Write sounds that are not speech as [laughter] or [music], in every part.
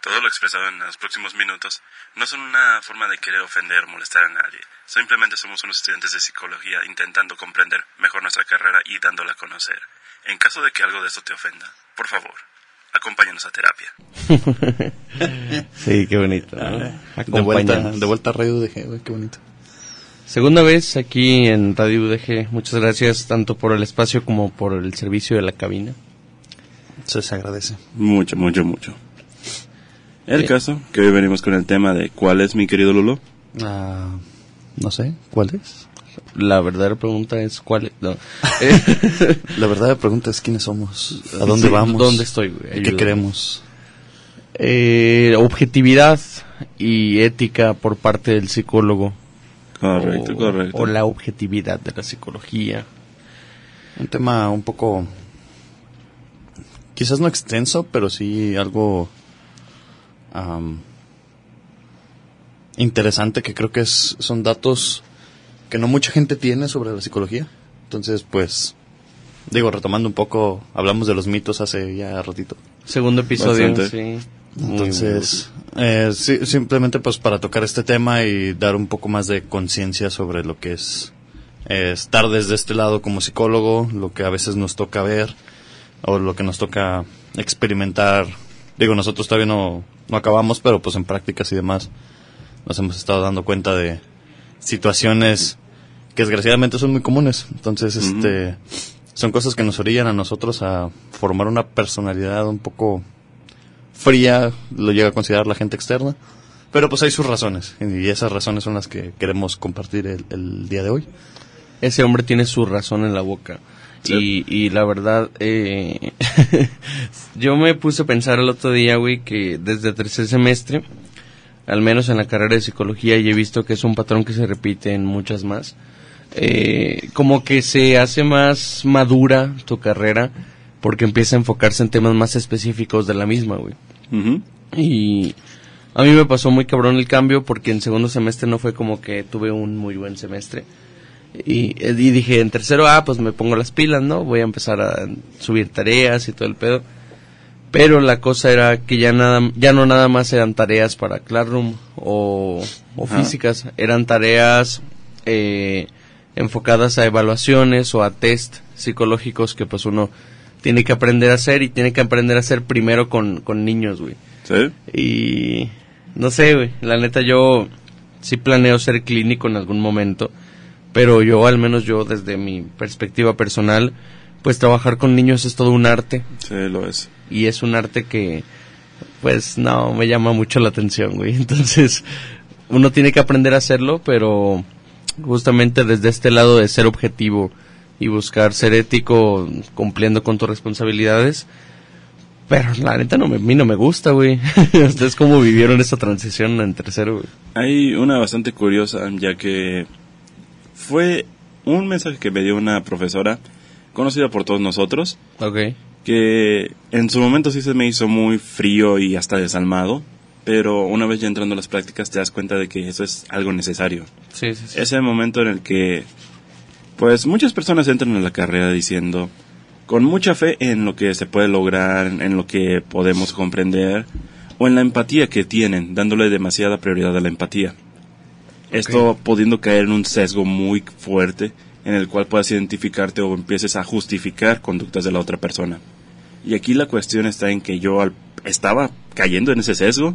Todo lo expresado en los próximos minutos no son una forma de querer ofender o molestar a nadie. Simplemente somos unos estudiantes de psicología intentando comprender mejor nuestra carrera y dándola a conocer. En caso de que algo de esto te ofenda, por favor, acompáñanos a terapia. [laughs] sí, qué bonito. De vuelta, de vuelta a Radio UDG, qué bonito. Segunda vez aquí en Radio UDG. Muchas gracias tanto por el espacio como por el servicio de la cabina. Se les agradece. Mucho, mucho, mucho. El caso, que hoy venimos con el tema de ¿cuál es mi querido Lulo? Ah, no sé, ¿cuál es? La verdadera pregunta es ¿cuál es? [laughs] la verdadera pregunta es quiénes somos, a dónde vamos, dónde estoy, güey? qué queremos. Eh, objetividad y ética por parte del psicólogo. Correcto, correcto. O la objetividad de la psicología. Un tema un poco, quizás no extenso, pero sí algo interesante que creo que es, son datos que no mucha gente tiene sobre la psicología. Entonces, pues, digo, retomando un poco, hablamos de los mitos hace ya ratito. Segundo episodio, sí. Entonces, eh, simplemente pues para tocar este tema y dar un poco más de conciencia sobre lo que es eh, estar desde este lado como psicólogo, lo que a veces nos toca ver o lo que nos toca experimentar. Digo, nosotros todavía no, no acabamos, pero pues en prácticas y demás nos hemos estado dando cuenta de situaciones que desgraciadamente son muy comunes. Entonces, este, son cosas que nos orillan a nosotros a formar una personalidad un poco fría, lo llega a considerar la gente externa. Pero pues hay sus razones, y esas razones son las que queremos compartir el, día de hoy. Ese hombre tiene su razón en la boca. Y, y la verdad, eh, [laughs] yo me puse a pensar el otro día, güey, que desde el tercer semestre, al menos en la carrera de psicología, y he visto que es un patrón que se repite en muchas más, eh, como que se hace más madura tu carrera porque empieza a enfocarse en temas más específicos de la misma, güey. Y a mí me pasó muy cabrón el cambio porque en segundo semestre no fue como que tuve un muy buen semestre. Y, dije, en tercero, ah, pues me pongo las pilas, ¿no? Voy a empezar a subir tareas y todo el pedo. Pero la cosa era que ya nada, ya no nada más eran tareas para Classroom o, físicas, eran tareas eh, enfocadas a evaluaciones o a test psicológicos que pues uno tiene que aprender a hacer y tiene que aprender a hacer primero con, con niños, güey. Sí. Y no sé, güey, la neta yo sí planeo ser clínico en algún momento pero yo, al menos yo, desde mi perspectiva personal, pues trabajar con niños es todo un arte. Sí, lo es. Y es un arte que, pues, no, me llama mucho la atención, güey. [laughs] Entonces, uno tiene que aprender a hacerlo, pero justamente desde este lado de ser objetivo y buscar ser ético cumpliendo con tus responsabilidades. Pero la neta no me, a mí no me gusta, güey. [laughs] ¿Ustedes cómo vivieron esa transición en tercero, güey? Hay una bastante curiosa, ya que fue un mensaje que me dio una profesora conocida por todos nosotros. Ok. Que en su momento sí se me hizo muy frío y hasta desalmado. Pero una vez ya entrando a las prácticas te das cuenta de que eso es algo necesario. Sí, sí, sí. Ese momento en el que, pues muchas personas entran en la carrera diciendo, con mucha fe en lo que se puede lograr, en lo que podemos comprender, o en la empatía que tienen, dándole demasiada prioridad a la empatía. Esto pudiendo caer en un sesgo muy fuerte en el cual puedas identificarte o empieces a justificar conductas de la otra persona. Y aquí la cuestión está en que yo estaba cayendo en ese sesgo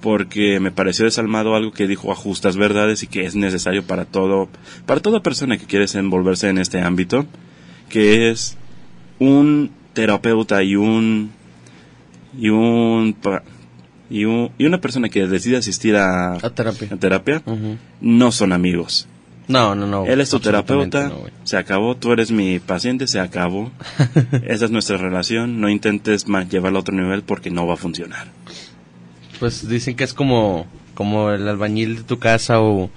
porque me pareció desalmado algo que dijo a justas verdades y que es necesario para todo para toda persona que quiere envolverse en este ámbito, que es un terapeuta y un y un y, y una persona que decide asistir a, terapia, no son amigos. No, no, no. Él es tu terapeuta, se acabó, tú eres mi paciente, se acabó. [laughs] Esa es nuestra relación, no intentes más llevarlo a otro nivel porque no va a funcionar. Pues dicen que es como, como el albañil de tu casa o,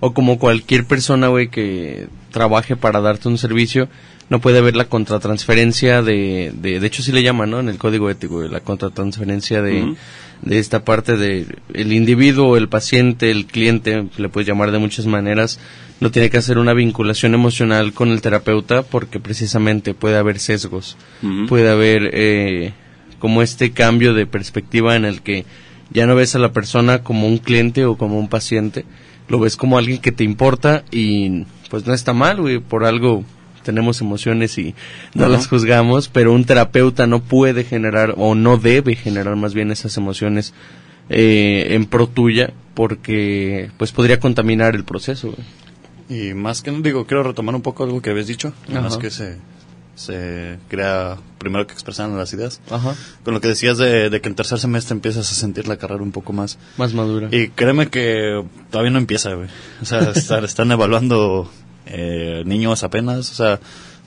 o como cualquier persona, güey, que trabaje para darte un servicio no puede haber la contratransferencia de, de, de hecho sí le llaman, ¿no? En el código ético, la contratransferencia de, de esta parte de el individuo, el paciente, el cliente, le puedes llamar de muchas maneras, no tiene que hacer una vinculación emocional con el terapeuta porque precisamente puede haber sesgos, puede haber, eh, como este cambio de perspectiva en el que ya no ves a la persona como un cliente o como un paciente, lo ves como alguien que te importa y pues no está mal, güey, por algo tenemos emociones y no las juzgamos, pero un terapeuta no puede generar o no debe generar más bien esas emociones eh, en pro tuya porque pues podría contaminar el proceso. Y más que no digo, quiero retomar un poco algo que habías dicho, más que se, se crea primero que expresan las ideas. Con lo que decías de, que en tercer semestre empiezas a sentir la carrera un poco más... Más madura. Y créeme que todavía no empieza, güey. O sea, [laughs] están evaluando eh, niños apenas, o sea,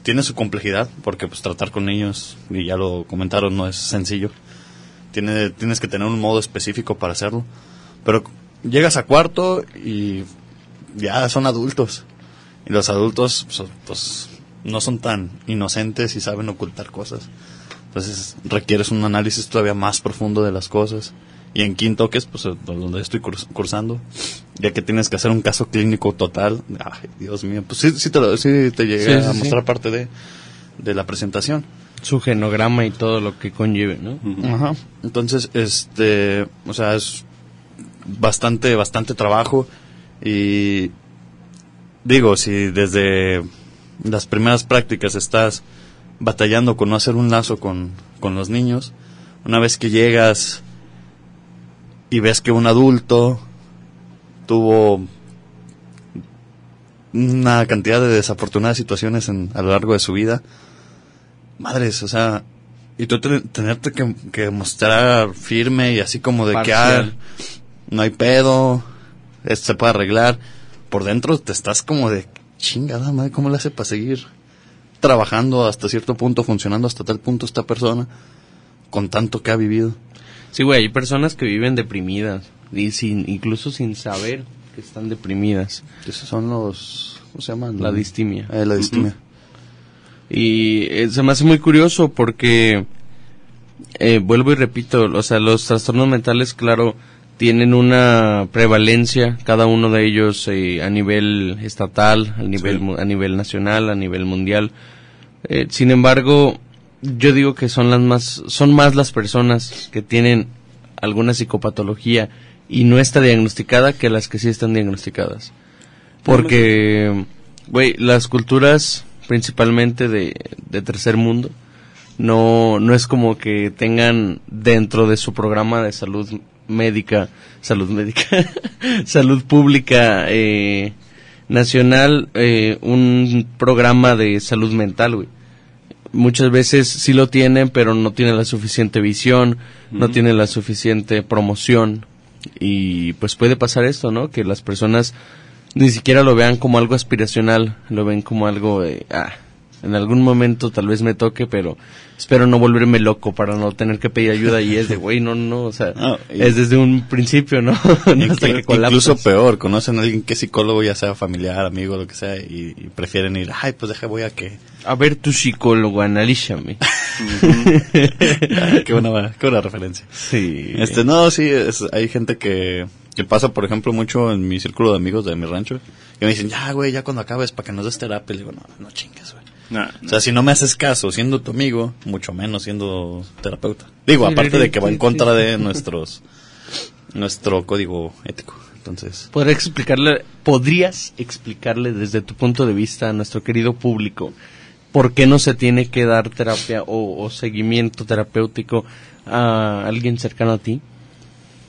tiene su complejidad, porque pues tratar con niños, y ya lo comentaron, no es sencillo. Tiene, tienes que tener un modo específico para hacerlo. Pero llegas a cuarto y ya son adultos. Y los adultos pues, pues, no son tan inocentes y saben ocultar cosas. Entonces requieres un análisis todavía más profundo de las cosas. Y en quinto, que es pues, donde estoy cursando, ya que tienes que hacer un caso clínico total, ay, Dios mío, pues sí, sí te, sí te llegué a mostrar parte de, de la presentación. Su genograma y todo lo que conlleve, ¿no? Ajá. Entonces, este, o sea, es bastante, bastante trabajo y digo, si desde las primeras prácticas estás batallando con no hacer un lazo con, con los niños, una vez que llegas y ves que un adulto tuvo una cantidad de desafortunadas situaciones en, a lo largo de su vida. Madres, o sea, y tú tenerte que, mostrar firme y así como de que ah, no hay pedo, esto se puede arreglar. Por dentro te estás como de chingada madre, ¿cómo le hace para seguir trabajando hasta cierto punto, funcionando hasta tal punto esta persona con tanto que ha vivido? Sí, güey, hay personas que viven deprimidas y sin, incluso sin saber que están deprimidas. Esos son los, ¿cómo se llaman? La distimia. Eh, la distimia. Y eh, se me hace muy curioso porque, eh, vuelvo y repito, o sea, los trastornos mentales, claro, tienen una prevalencia, cada uno de ellos a nivel estatal, a nivel, a nivel nacional, a nivel mundial. sin embargo, yo digo que son las más, son más las personas que tienen alguna psicopatología y no está diagnosticada que las que sí están diagnosticadas. Porque, güey, las culturas principalmente de, de tercer mundo no, no es como que tengan dentro de su programa de salud médica, salud médica, [laughs] salud pública eh, nacional, eh, un programa de salud mental, güey muchas veces sí lo tienen, pero no tienen la suficiente visión, no tienen la suficiente promoción. Y pues puede pasar esto, ¿no? Que las personas ni siquiera lo vean como algo aspiracional, lo ven como algo de, ah, en algún momento tal vez me toque, pero espero no volverme loco para no tener que pedir ayuda y es de, [laughs] güey, no, no, o sea, es desde un principio, ¿no? [laughs] Incluso peor, conocen a alguien que es psicólogo, ya sea familiar, amigo, lo que sea, y, prefieren ir, ay, pues deja, voy a que... A ver tu psicólogo, analízame. [laughs] qué, buena, qué buena referencia. Sí. Este, no, sí, hay gente que, que pasa, por ejemplo, mucho en mi círculo de amigos de mi rancho, que me dicen, ya, güey, ya cuando acabes para que nos des terapia, le digo, no, no chingues, güey o sea, si no me haces caso siendo tu amigo, mucho menos siendo terapeuta. Digo, aparte de que va en contra de nuestros [laughs] nuestro código ético. Entonces, ¿Podrías explicarle, podrías explicarle desde tu punto de vista a nuestro querido público por qué no se tiene que dar terapia o, seguimiento terapéutico a alguien cercano a ti?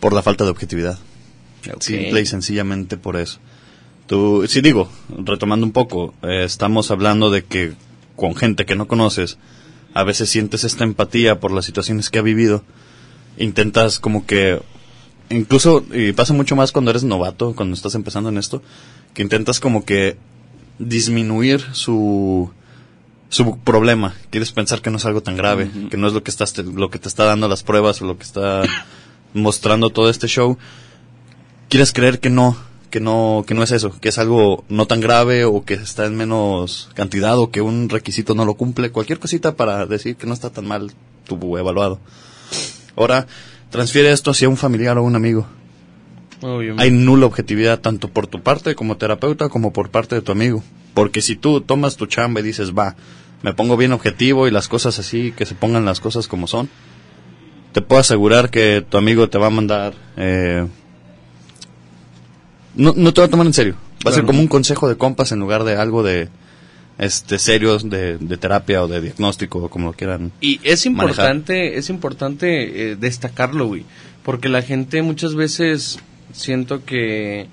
Por la falta de objetividad. Simple y sencillamente por eso. Tú, sí digo, retomando un poco, eh, estamos hablando de que con gente que no conoces, a veces sientes esta empatía por las situaciones que ha vivido, intentas como que, incluso, y pasa mucho más cuando eres novato, cuando estás empezando en esto, que intentas como que disminuir su, su problema. Quieres pensar que no es algo tan grave, que no es lo que, estás, lo que te está dando las pruebas o lo que está [laughs] mostrando todo este show. Quieres creer que no, que no, que no es eso, que es algo no tan grave o que está en menos cantidad o que un requisito no lo cumple, cualquier cosita para decir que no está tan mal tu evaluado. Ahora, transfiere esto hacia un familiar o un amigo. Hay nula objetividad tanto por tu parte como terapeuta como por parte de tu amigo. Porque si tú tomas tu chamba y dices, va, me pongo bien objetivo y las cosas así, que se pongan las cosas como son, te puedo asegurar que tu amigo te va a mandar... Eh, no, no te va a tomar en serio. Va a ser como un consejo de compas en lugar de algo de este serio de, de terapia o de diagnóstico o como lo quieran. Y es manejar. importante, es importante eh, destacarlo, güey, porque la gente muchas veces siento que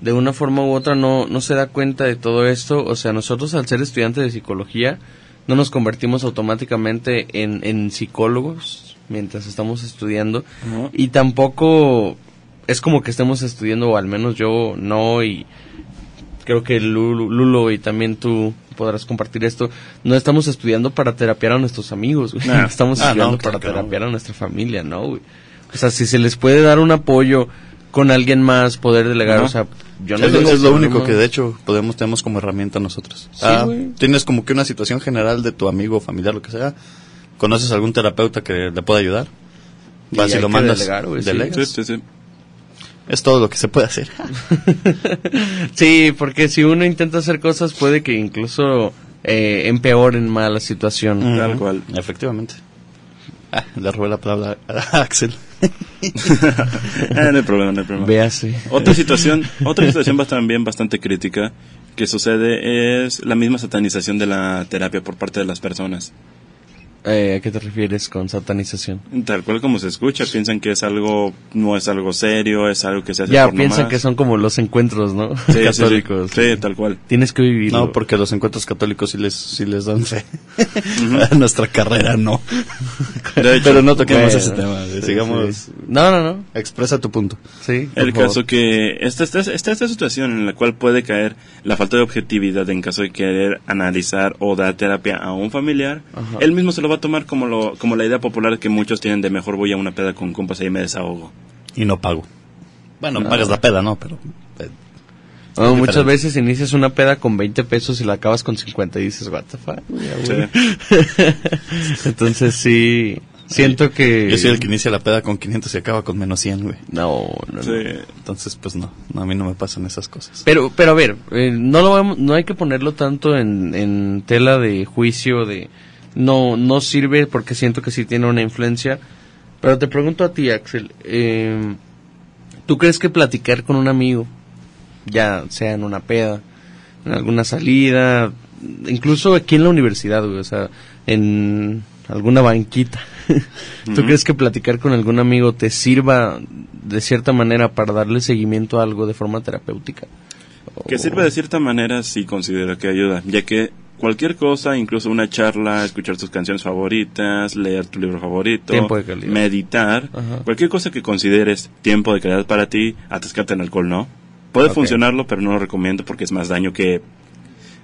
de una forma u otra no, no se da cuenta de todo esto. O sea, nosotros al ser estudiantes de psicología no nos convertimos automáticamente en, en psicólogos mientras estamos estudiando y tampoco es como que estemos estudiando, o al menos yo no, y creo que Lulo, Lulo y también tú podrás compartir esto, no estamos estudiando para terapiar a nuestros amigos, güey. Nah. [laughs] estamos Ah, estudiando no, para claro no, terapiar a nuestra familia, ¿no, güey? O sea, si se les puede dar un apoyo con alguien más, poder delegar, o sea, yo no es, tengo es lo único que de hecho podemos tenemos como herramienta nosotros. Sí, Ah, tienes como que una situación general de tu amigo, familiar, lo que sea. ¿Conoces algún terapeuta que le pueda ayudar? Y Vas y, hay lo mandas. delegar, delegas. Sí, sí, sí. Es todo lo que se puede hacer. [laughs] Sí, porque si uno intenta hacer cosas puede que incluso eh, empeoren más la situación. Tal cual. Efectivamente. Ah, le robé la palabra a Axel. Eh, [laughs] no hay problema, no hay problema. Véase. Otra situación, otra situación también bastante crítica que sucede es la misma satanización de la terapia por parte de las personas. Eh, ¿A qué te refieres con satanización? Tal cual como se escucha, piensan que es algo, no es algo serio, es algo que se hace Ya por piensan nomás. que son como los encuentros, ¿no? Sí, [laughs] sí, sí. Católicos. Sí, tal cual. Tienes que vivirlo. No, porque los encuentros católicos sí les, sí les dan fe. [laughs] A Nuestra carrera no. Hecho, Pero no toquemos Bueno, ese tema. sí, Sigamos. sí. No, no, no. Expresa tu punto. Sí. por El favor. caso que esta, esta, esta, esta situación en la cual puede caer la falta de objetividad en caso de querer analizar o dar terapia a un familiar, Ajá. él mismo se lo va a tomar como, lo, como la idea popular que muchos tienen de mejor voy a una peda con compas y me desahogo. Y no pago. Bueno, No. pagas la peda, ¿no? Pero. eh, No, muchas diferente. veces inicias una peda con 20 pesos y la acabas con 50 y dices, what the fuck. Sí. [laughs] Entonces sí, siento que... Yo soy el que inicia la peda con 500 y acaba con menos 100, güey. No, no, no. Sí. Entonces, pues no. no. A mí no me pasan esas cosas. Pero, pero a ver, eh, no lo vamos- no hay que ponerlo tanto en, en tela de juicio de no no sirve porque siento que sí tiene una influencia. Pero te pregunto a ti, Axel, eh, ¿tú crees que platicar con un amigo, ya sea en una peda, en alguna salida, incluso aquí en la universidad, güey, o sea, en alguna banquita, [laughs] ¿tú crees que platicar con algún amigo te sirva de cierta manera para darle seguimiento a algo de forma terapéutica? Que sirve de cierta manera si considero que ayuda, ya que cualquier cosa, incluso una charla, escuchar tus canciones favoritas, leer tu libro favorito, Tiempo de calidad. meditar, Ajá. cualquier cosa que consideres tiempo de calidad para ti, atascarte en alcohol no. Puede funcionarlo, pero no lo recomiendo porque es más daño que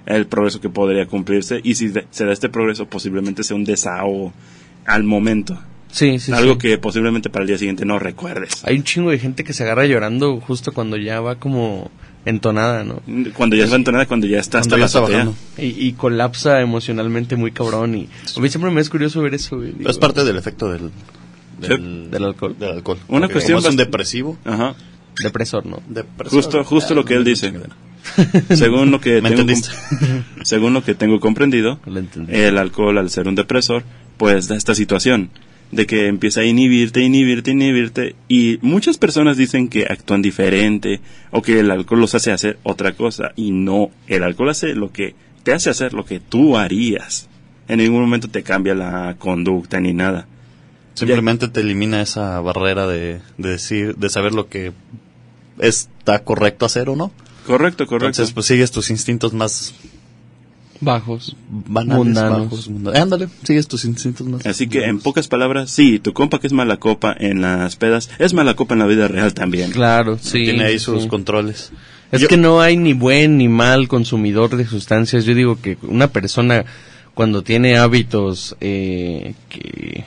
el progreso que podría cumplirse y si se da este progreso posiblemente sea un desahogo al momento, Sí, sí, algo sí. que posiblemente para el día siguiente no recuerdes. Hay un chingo de gente que se agarra llorando justo cuando ya va como entonada, ¿no? Cuando ya es la entonada, cuando ya está hasta Cuando ya la. Y, y colapsa emocionalmente muy cabrón. Y a mí siempre me es curioso ver eso, güey. Digo, es parte del efecto del, del, del alcohol. del alcohol. Una cuestión como es un bast- depresivo. Ajá. Depresor, ¿no? depresor. Justo, justo lo que él dice. [laughs] [laughs] según lo que [laughs] según lo que tengo comprendido el alcohol al ser un depresor pues da esta situación de que empieza a inhibirte inhibirte inhibirte y muchas personas dicen que actúan diferente o que el alcohol los hace hacer otra cosa y no el alcohol hace lo que te hace hacer lo que tú harías. En ningún momento te cambia la conducta ni nada. Simplemente te elimina esa barrera de, de decir, de saber lo que está correcto hacer o no. correcto correcto. Entonces, pues sigues tus instintos más Bajos. banales, Mundanos. bajos, mundanos. Ándale, sigues tus instintos más. Así que en pocas palabras, sí, tu compa que es mala copa en las pedas, es mala copa en la vida real también. Claro, sí. tiene ahí sus sí. controles. Es Yo- que no hay ni buen ni mal consumidor de sustancias. Yo digo que una persona cuando tiene hábitos eh, que...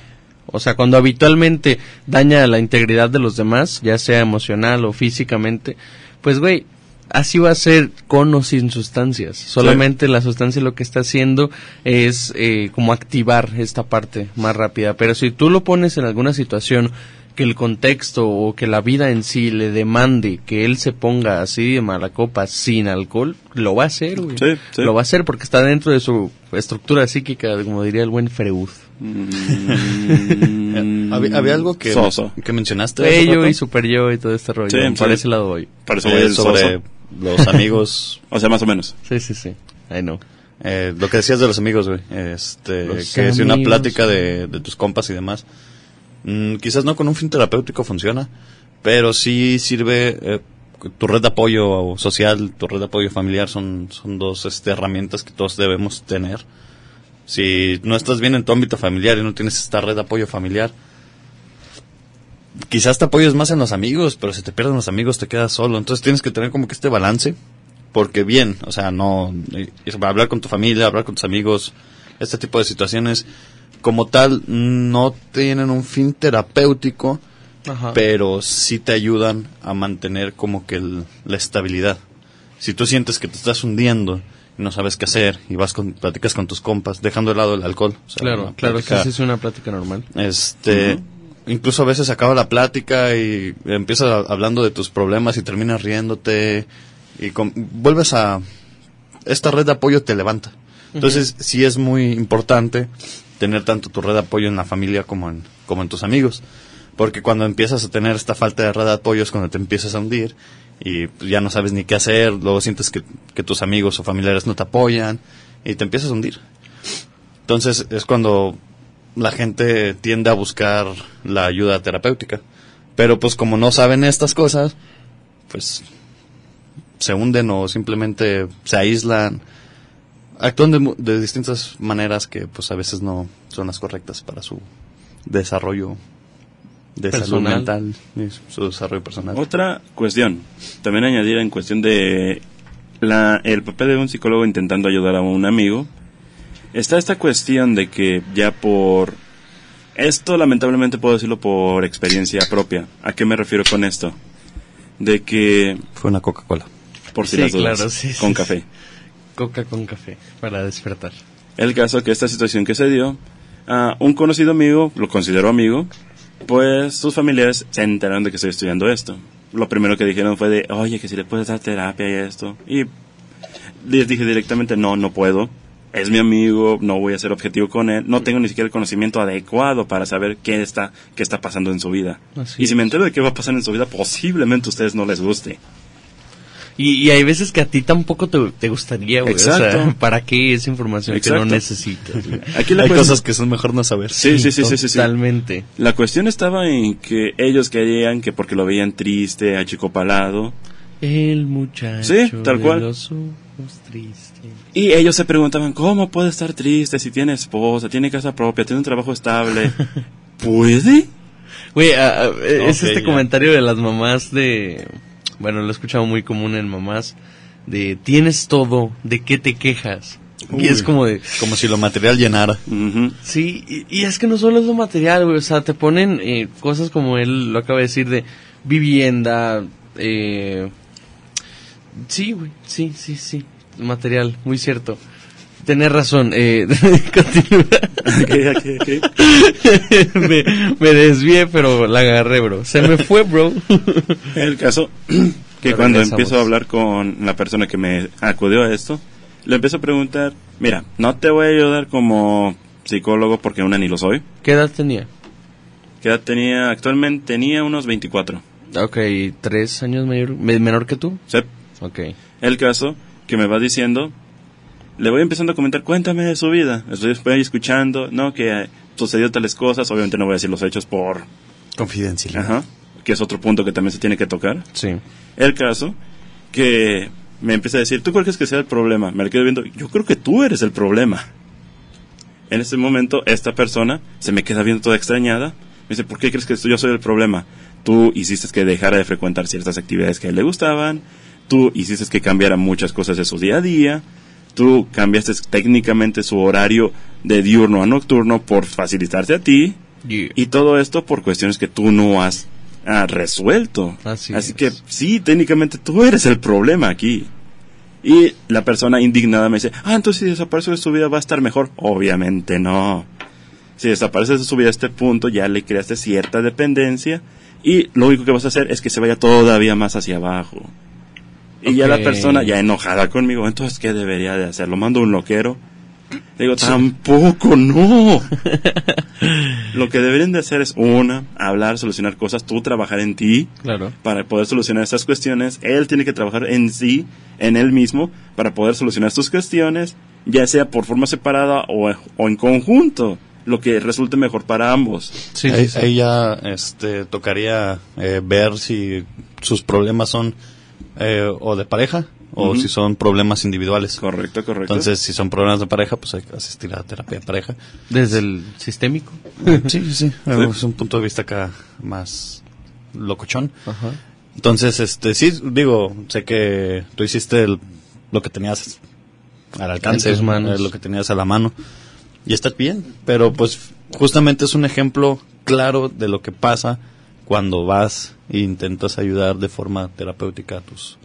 O sea, cuando habitualmente daña la integridad de los demás, ya sea emocional o físicamente, pues güey, así va a ser con o sin sustancias. Solamente la sustancia lo que está haciendo es eh, como activar esta parte más rápida. Pero si tú lo pones en alguna situación que el contexto o que la vida en sí le demande que él se ponga así de mala copa sin alcohol, lo va a hacer, güey. Sí, sí. Lo va a hacer porque está dentro de su estructura psíquica, como diría el buen Freud. Mm, [laughs] había, había algo que, mencionaste. rato, y super yo y todo este rollo. Sí, Por ese lado voy. Eh, voy el sobre soso. Los [laughs] amigos. O sea, más o menos. Sí, sí, sí. I know. eh, lo que decías de los amigos, güey. Este, Los que si una plática de, de tus compas y demás. mm, quizás no con un fin terapéutico funciona, pero sí sirve. eh, tu red de apoyo social, tu red de apoyo familiar son, son dos este, herramientas que todos debemos tener. Si no estás bien en tu ámbito familiar y no tienes esta red de apoyo familiar, quizás te apoyes más en los amigos, pero si te pierden los amigos te quedas solo. Entonces tienes que tener como que este balance, porque bien, o sea, no hablar con tu familia, hablar con tus amigos, este tipo de situaciones como tal no tienen un fin terapéutico, Ajá. pero sí te ayudan a mantener como que el- la estabilidad. Si tú sientes que te estás hundiendo y no sabes qué hacer y vas con platicas con tus compas, dejando de lado el alcohol. o sea, claro, claro, plática- sí, es una plática normal. este, incluso a veces acaba la plática y empiezas hablando de tus problemas y terminas riéndote y vuelves a esta red de apoyo te levanta. Entonces, sí es muy importante tener tanto tu red de apoyo en la familia como en como en tus amigos, porque cuando empiezas a tener esta falta de red de apoyo es cuando te empiezas a hundir y pues, ya no sabes ni qué hacer, luego sientes que, que tus amigos o familiares no te apoyan y te empiezas a hundir. Entonces es cuando la gente tiende a buscar la ayuda terapéutica. Pero pues como no saben estas cosas, pues se hunden o simplemente se aíslan. Actúan de, de distintas maneras que pues a veces no son las correctas para su desarrollo de salud mental y su desarrollo personal. Otra cuestión, también añadir en cuestión de la, el papel de un psicólogo intentando ayudar a un amigo, está esta cuestión de que ya por... Esto lamentablemente puedo decirlo por experiencia propia. ¿A qué me refiero con esto? De que, Fue una Coca-Cola. por si Sí, las dudas, claro, sí, con sí, café. Coca con café para despertar. El caso que esta situación que se dio, a un conocido amigo, lo considero amigo, pues sus familiares se enteraron de que estoy estudiando esto. Lo primero que dijeron fue de, oye, que si le puedes dar terapia y esto. Y les dije directamente, no, no puedo. Es mi amigo, no voy a ser objetivo con él. No tengo ni siquiera el conocimiento adecuado para saber qué está, qué está pasando en su vida. Así y si me entero de qué va a pasar en su vida, posiblemente a ustedes no les guste. Y, y hay veces que a ti tampoco te, te gustaría, güey. O sea, Exacto. [laughs] ¿para qué esa información que no Exacto. necesitas? güey? [laughs] Aquí Hay cosas que son mejor no saber. Sí, sí, sí, sí, sí, sí. Totalmente. La cuestión estaba en que ellos querían que porque lo veían triste, achicopalado, El muchacho Sí, tal de cual. los ojos tristes. Y ellos se preguntaban, ¿cómo puede estar triste si tiene esposa, tiene casa propia, tiene un trabajo estable? [laughs] ¿Puede? Güey, a- a- es este ya. comentario de las mamás de... Bueno, lo he escuchado muy común en mamás. De, tienes todo, ¿de qué te quejas? Y es como de... Como si lo material llenara. Sí, y, y es que no solo es lo material, güey. O sea, te ponen eh, cosas como él lo acaba de decir de vivienda, eh... Sí, güey, sí, sí, sí. Material, muy cierto. Tenés razón, eh... [laughs] continúa. Ok, ok, ok. [laughs] me, me desvié, pero la agarré, bro. Se me fue, bro. [laughs] El caso que Pero cuando regresamos. empiezo a hablar con la persona que me acudió a esto, le empiezo a preguntar, mira, no te voy a ayudar como psicólogo porque una ni lo soy. ¿Qué edad tenía? ¿Qué edad tenía? Actualmente tenía unos 24. Ok, tres años mayor, me- menor que tú. ¿sí? Ok. El caso que me va diciendo, le voy empezando a comentar, cuéntame de su vida. Estoy, escuchando, no, que eh, sucedió tales cosas. Obviamente no voy a decir los hechos por... Confidencialidad. Ajá. Que es otro punto que también se tiene que tocar. Sí. El caso que me empieza a decir, ¿tú cuál crees que sea el problema? Me le quedo viendo, yo creo que tú eres el problema. En ese momento, esta persona se me queda viendo toda extrañada. Me dice, ¿por qué crees que yo soy el problema? Tú hiciste que dejara de frecuentar ciertas actividades que a él le gustaban. Tú hiciste que cambiara muchas cosas de su día a día. Tú cambiaste técnicamente su horario de diurno a nocturno por facilitarte a ti. Y todo esto por cuestiones que tú no has ah, resuelto. Así que sí, técnicamente tú eres el problema aquí. Y la persona indignada me dice, ah, entonces si desaparece de su vida va a estar mejor. Obviamente no. Si desaparece de su vida a este punto, ya le creaste cierta dependencia y lo único que vas a hacer es que se vaya todavía más hacia abajo. Y ya la persona, ya enojada conmigo, entonces, ¿qué debería de hacer? ¿Lo mando a un loquero? Digo, tampoco, no. [laughs] Lo que deberían de hacer es, una, hablar, solucionar cosas, tú trabajar en ti Claro. para poder solucionar esas cuestiones. Él tiene que trabajar en sí, en él mismo, para poder solucionar sus cuestiones, ya sea por forma separada o, o en conjunto, lo que resulte mejor para ambos. Sí, ahí, sí, sí. ahí ya este, tocaría eh, ver si sus problemas son eh, o de pareja o si son problemas individuales. Correcto, correcto. Entonces, si son problemas de pareja, pues hay que asistir a terapia de pareja. Desde el sistémico. [laughs] Sí, sí, sí. Es un punto de vista acá más locochón. Ajá. Entonces, este, sí, digo, sé que tú hiciste el- lo que tenías al alcance, En tus manos. eh, lo que tenías a la mano. Y está bien, pero pues justamente es un ejemplo claro de lo que pasa cuando vas e intentas ayudar de forma terapéutica a tus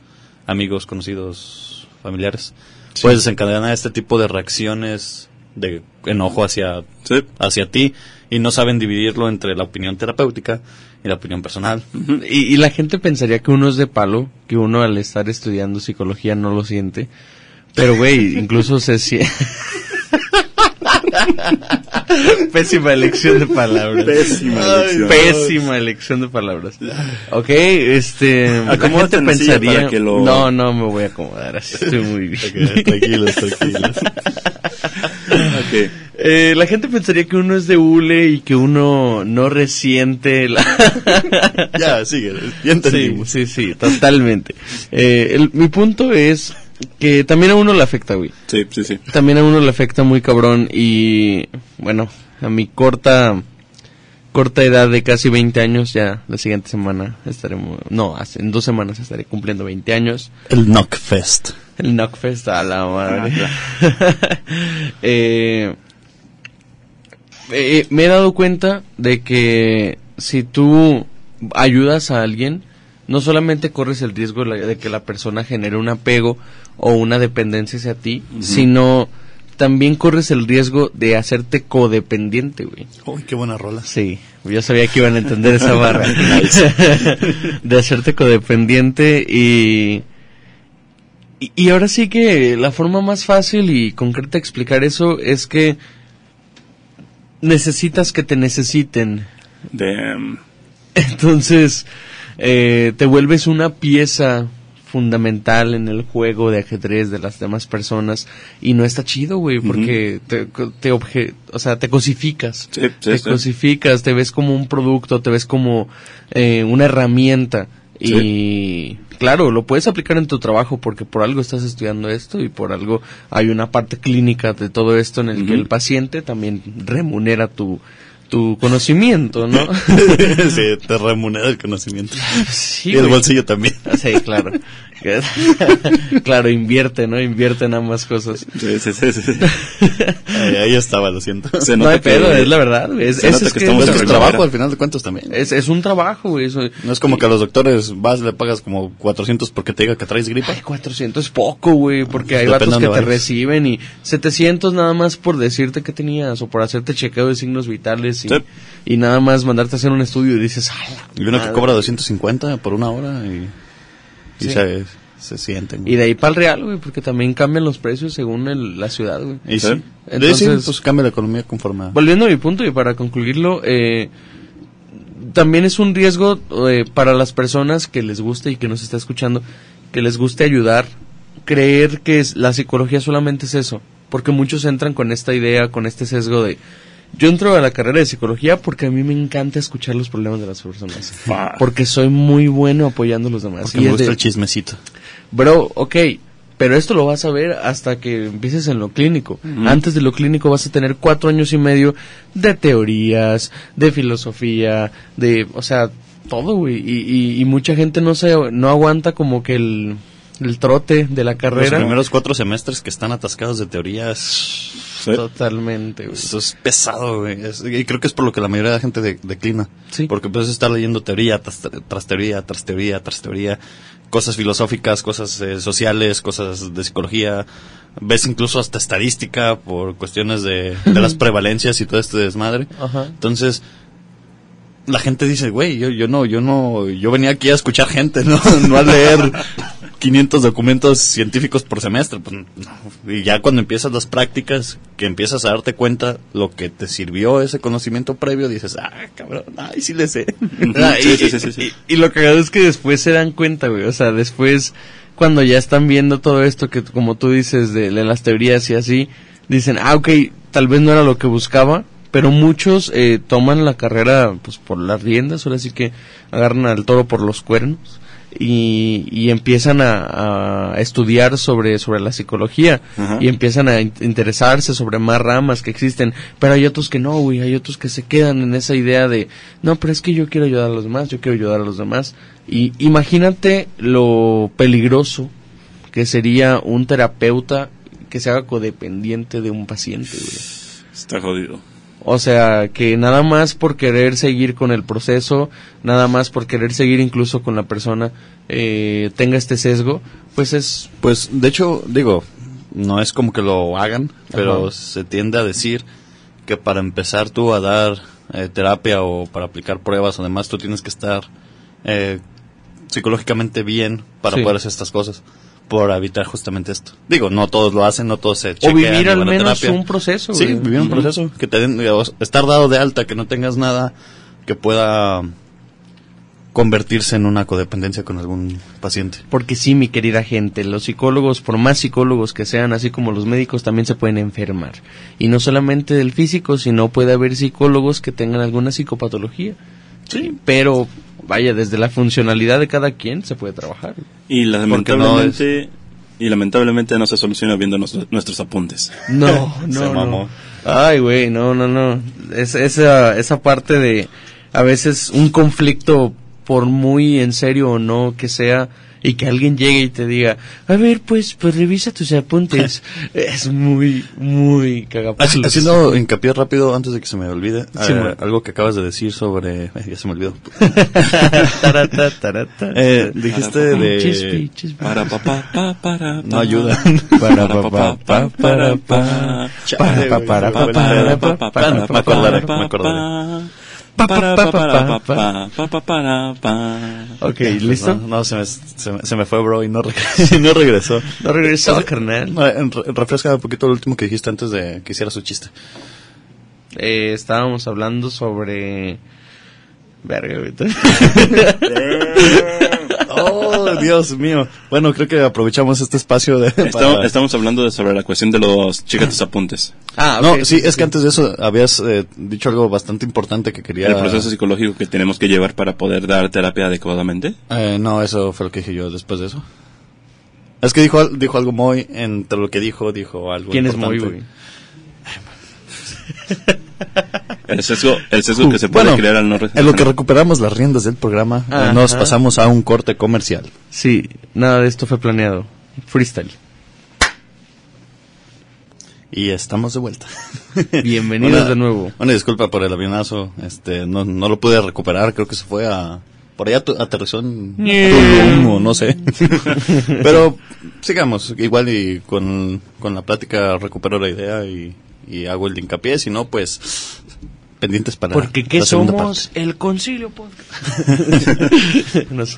amigos, conocidos, familiares. Puedes desencadenar este tipo de reacciones de enojo hacia Sí. hacia ti y no saben dividirlo entre la opinión terapéutica y la opinión personal. Y, y la gente pensaría que uno es de palo, que uno al estar estudiando psicología no lo siente. Pero, güey, incluso se siente... [laughs] [laughs] Pésima elección de palabras. Pésima elección. Pésima elección de palabras. Ok, este... Acomódate pensaría... para que lo- No, no me voy a acomodar así. Estoy muy bien. tranquilos, tranquilos. [laughs] Ok. Eh, la gente pensaría que uno es de hule y que uno no resiente la... [laughs] ya, sigue, ya Sí, entendimos. sí, sí, totalmente. Eh, el- mi punto es que también a uno le afecta, güey. Sí, sí, sí. También a uno le afecta muy cabrón y, bueno, a mi corta corta edad de casi 20 años, ya la siguiente semana estaremos, no, hace- en dos semanas estaré cumpliendo 20 años. El Knockfest. El Knockfest a la madre. [laughs] Eh, eh, me he dado cuenta de que si tú ayudas a alguien, no solamente corres el riesgo de que la persona genere un apego o una dependencia hacia ti, sino también corres el riesgo de hacerte codependiente, güey. Uy, qué buena rola. Sí, yo sabía que iban a entender esa barra. [laughs] de hacerte codependiente y, y... Y ahora sí que la forma más fácil y concreta de explicar eso es que necesitas que te necesiten. Damn. Entonces, eh, te vuelves una pieza fundamental en el juego de ajedrez de las demás personas y no está chido, güey, porque te, te obje- o sea, te cosificas. Sí, sí, te sí. cosificas, te ves como un producto, te ves como eh, una herramienta. Y claro, lo puedes aplicar en tu trabajo porque por algo estás estudiando esto y por algo hay una parte clínica de todo esto en el que el paciente también remunera tu, tu conocimiento, ¿no? [laughs] sí, te remunera el conocimiento. [laughs] Sí, y el güey. bolsillo también. Sí, claro. [laughs] [laughs] claro, invierte, ¿no? Invierte en ambas cosas. Sí, sí, sí, sí. [laughs] Ahí, ahí estaba, lo siento. Se no hay pedo, que- es la verdad. Es, se es- nota es que que estamos en es trabajo al final de cuentas también. es, es un trabajo, güey. Eso, No es como que a los doctores vas, le pagas como 400 porque te diga que traes gripa. Ay, 400 es poco, güey, porque hay vatos que te vayas. reciben y 700 nada más por decirte que tenías o por hacerte chequeo de signos vitales y, Sí. y nada más mandarte a hacer un estudio y dices, "Ay, Y uno que madre". cobra 250 por una hora y, y Sí. se, se sienten. Y de ahí para el real, güey, porque también cambian los precios según el- la ciudad, güey. Y sí. Entonces, pues cambia la economía conforme. Volviendo a mi punto y para concluirlo, eh, también es un riesgo eh, para las personas que les guste y que nos está escuchando, que les guste ayudar, creer que es- la psicología solamente es eso, porque muchos entran con esta idea, con este sesgo de yo entro a la carrera de psicología porque a mí me encanta escuchar los problemas de las personas, porque soy muy bueno apoyando a los demás. Porque Y me gusta de- el chismecito. Bro, ok, pero esto lo vas a ver hasta que empieces en lo clínico. Antes de lo clínico vas a tener cuatro años y medio de teorías, de filosofía, de, o sea, todo, güey. Y, y, y mucha gente no se, no aguanta como que el, el trote de la Los carrera. primeros cuatro semestres que están atascados de teorías... Sí. Totalmente, güey. Eso es pesado, güey. Es- y creo que es por lo que la mayoría de la gente de- declina. Sí. Porque puedes estar leyendo teoría tras, tras teoría, tras teoría, tras teoría. Cosas filosóficas, cosas eh, sociales, cosas de psicología. Ves incluso hasta estadística por cuestiones de, de las [laughs] prevalencias y todo este desmadre. Ajá. Entonces, la gente dice, güey, yo, yo no, yo no, yo venía aquí a escuchar gente, no, [laughs] no a leer 500 documentos científicos por semestre. Pues, no. Y ya cuando empiezas las prácticas, que empiezas a darte cuenta lo que te sirvió ese conocimiento previo, dices, ah, cabrón, ay, sí le sé. [laughs] Ah, y, sí, sí, sí, sí. y- y lo cagado es que después se dan cuenta, güey. O sea, después, cuando ya están viendo todo esto que, como tú dices, de, de las teorías y así, dicen, ah, ok, tal vez no era lo que buscaba, pero muchos eh, toman la carrera, pues, por las riendas, ahora sí que agarran al toro por los cuernos. Y, y empiezan a, a estudiar sobre, sobre la psicología Ajá. y empiezan a in- interesarse sobre más ramas que existen, pero hay otros que no, güey, hay otros que se quedan en esa idea de, no, pero es que yo quiero ayudar a los demás, yo quiero ayudar a los demás. Y imagínate lo peligroso que sería un terapeuta que se haga codependiente de un paciente, güey. Está jodido. O sea, que nada más por querer seguir con el proceso, nada más por querer seguir incluso con la persona, eh, tenga este sesgo, pues es Pues, de hecho, digo, no es como que lo hagan, pero Ajá. se tiende a decir que para empezar tú a dar eh, terapia o para aplicar pruebas o demás, tú tienes que estar eh, psicológicamente bien para Sí. poder hacer estas cosas, por evitar justamente esto. Digo, no todos lo hacen, no todos se o chequean vivir y al menos terapia. un proceso. Sí, güey. vivir un proceso, que te den, digamos, estar dado de alta, que no tengas nada que pueda convertirse en una codependencia con algún paciente. Porque sí, mi querida gente, los psicólogos, por más psicólogos que sean, así como los médicos, también se pueden enfermar. Y no solamente del físico, sino puede haber psicólogos que tengan alguna psicopatología. Sí. Pero, vaya, desde la funcionalidad de cada quien se puede trabajar. Y Porque no lamentablemente, y lamentablemente no se soluciona viendo nuestro- nuestros apuntes. No, no, [laughs] Se no. mamó. Ay, güey, no, no, no. Es, esa, esa parte de, a veces, un conflicto, por muy en serio o no que sea, y que alguien llegue y te diga, a ver, pues, pues revisa tus apuntes. [laughs] es muy, muy cagapalos. Haci- Haciendo hincapié rápido antes de que se me olvide, Sí, eh, algo que acabas de decir sobre... eh, ya se me olvidó. [laughs] Tarata, tarata. Eh, dijiste de... Para pa pa pa para No ayuda. Para, pa, pa, pa, para, pa. Para, pa, para, pa, para. Ok, ¿listo? No, no, se, me, se, me, se me fue, bro, y no, reg- [laughs] no regresó. No regresó, carnal. Refresca un poquito lo último que dijiste antes de que hiciera su chiste. Eh, estábamos hablando sobre... Verga, güey. [laughs] [laughs] Oh, [laughs] Dios mío. Bueno, creo que aprovechamos este espacio de... Estamos, para- estamos hablando de sobre la cuestión de los checa tus apuntes. Ah, No, sí, es que antes de eso habías eh, dicho algo bastante importante que quería... El proceso psicológico que tenemos que llevar para poder dar terapia adecuadamente. Eh, no, eso fue lo que dije yo después de eso. Es que dijo, dijo algo muy, entre lo que dijo, dijo algo ¿Quién es muy, güey? [laughs] [laughs] El sesgo, el sesgo que se puede Bueno, crear al no En lo que recuperamos las riendas del programa, eh, Ajá. nos pasamos a un corte comercial. Sí, nada de esto fue planeado. Freestyle. Y estamos de vuelta. [laughs] Bienvenidos Una- de nuevo. Una disculpa por el avionazo, este, no, no lo pude recuperar, creo que se fue a... Por allá tu- aterrizó en Tulum o no sé. [laughs] Pero sigamos, igual y con, con la plática recupero la idea y, y hago el hincapié, si no, pues pendientes para Porque ¿qué la somos? El Concilio Podcast. [laughs] Nos-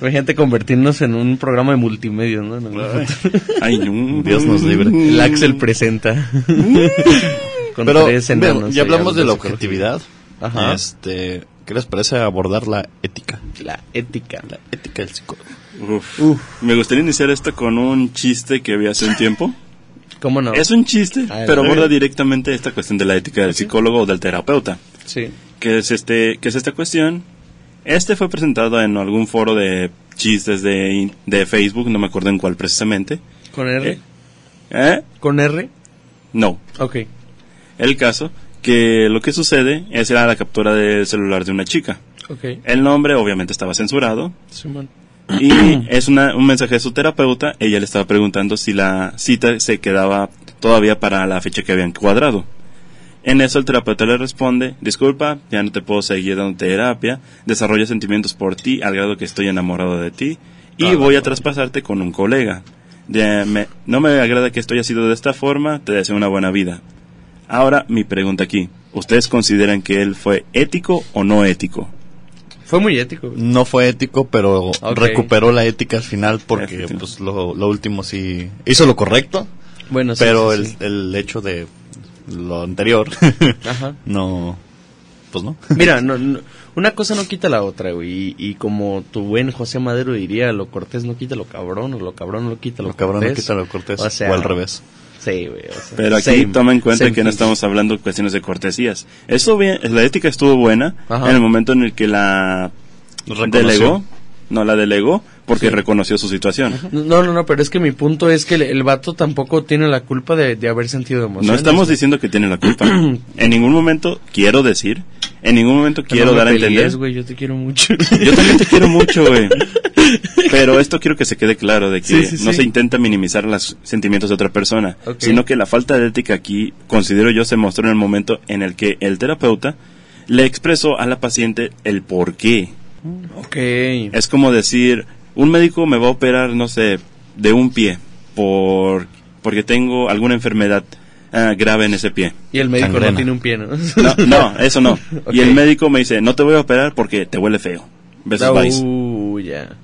Imagínate convertirnos en un programa de multimedia, ¿no? [laughs] Ay. Dios nos libre. El Axel presenta. [laughs] Con Pero tres enanos ya hablamos de la objetividad. Ajá. Este, ¿qué les parece abordar la ética? La ética. La ética del psicólogo. Uf. Me gustaría iniciar esto con un chiste que vi hace un tiempo. ¿Cómo no? Es un chiste, A ver, pero aborda directamente esta cuestión de la ética del psicólogo o del terapeuta. Sí. que es este que es esta cuestión este fue presentado en algún foro de chistes de, de Facebook no me acuerdo en cuál precisamente ¿Con R? ¿Eh? ¿Eh? ¿Con R? no Ok. el caso que lo que sucede es la captura del celular de una chica Ok. el nombre obviamente estaba censurado Simón. Y es una, un mensaje de su terapeuta ella le estaba preguntando si la cita se quedaba todavía para la fecha que habían cuadrado En eso el terapeuta le responde, disculpa, ya no te puedo seguir dando terapia, desarrollo sentimientos por ti al grado que estoy enamorado de ti y Ah, voy a traspasarte con un colega. De- me- no me agrada que esto haya sido de esta forma, te deseo una buena vida. Ahora mi pregunta aquí, ¿ustedes consideran que él fue ético o no ético? Fue muy ético. no fue ético, pero recuperó la ética al final porque pues lo, lo último sí hizo lo correcto, Bueno, sí, pero sí, el, sí. el hecho de lo anterior [laughs] Ajá. no, pues no. [laughs] Mira, no, no- una cosa no quita la otra, güey. Y, y como tu buen José Madero diría, lo cortés no quita lo cabrón, o lo cabrón no quita lo, Lo cabrón no cortés. quita lo cortés, O sea, o al revés. Sí, güey. o sea, Pero aquí same, toma en cuenta que no estamos hablando de cuestiones de cortesías. Eso bien, la ética estuvo buena Ajá. en el momento en el que la Reconoció. delegó, no la delegó porque Sí. reconoció su situación. No, no, no, pero es que mi punto es que el, el vato tampoco tiene la culpa de, de haber sentido emociones. No estamos diciendo que tiene la culpa. [clears throat] en ningún momento quiero decir, en ningún momento Pero quiero no dar a entender. güey, yo te quiero mucho. Yo también te quiero mucho, güey. [laughs] Pero esto quiero que se quede claro de que Sí, sí, no se intenta minimizar los sentimientos de otra persona, sino que la falta de ética aquí, considero yo, se mostró en el momento en el que el terapeuta le expresó a la paciente el por qué. ok. Es como decir, un médico me va a operar, no sé, de un pie por porque tengo alguna enfermedad ah, grave en ese pie. Y el médico no tiene un pie, ¿no? No, no, eso no. [laughs] Y el médico me dice, no te voy a operar porque te huele feo. Besos. Uh, ya.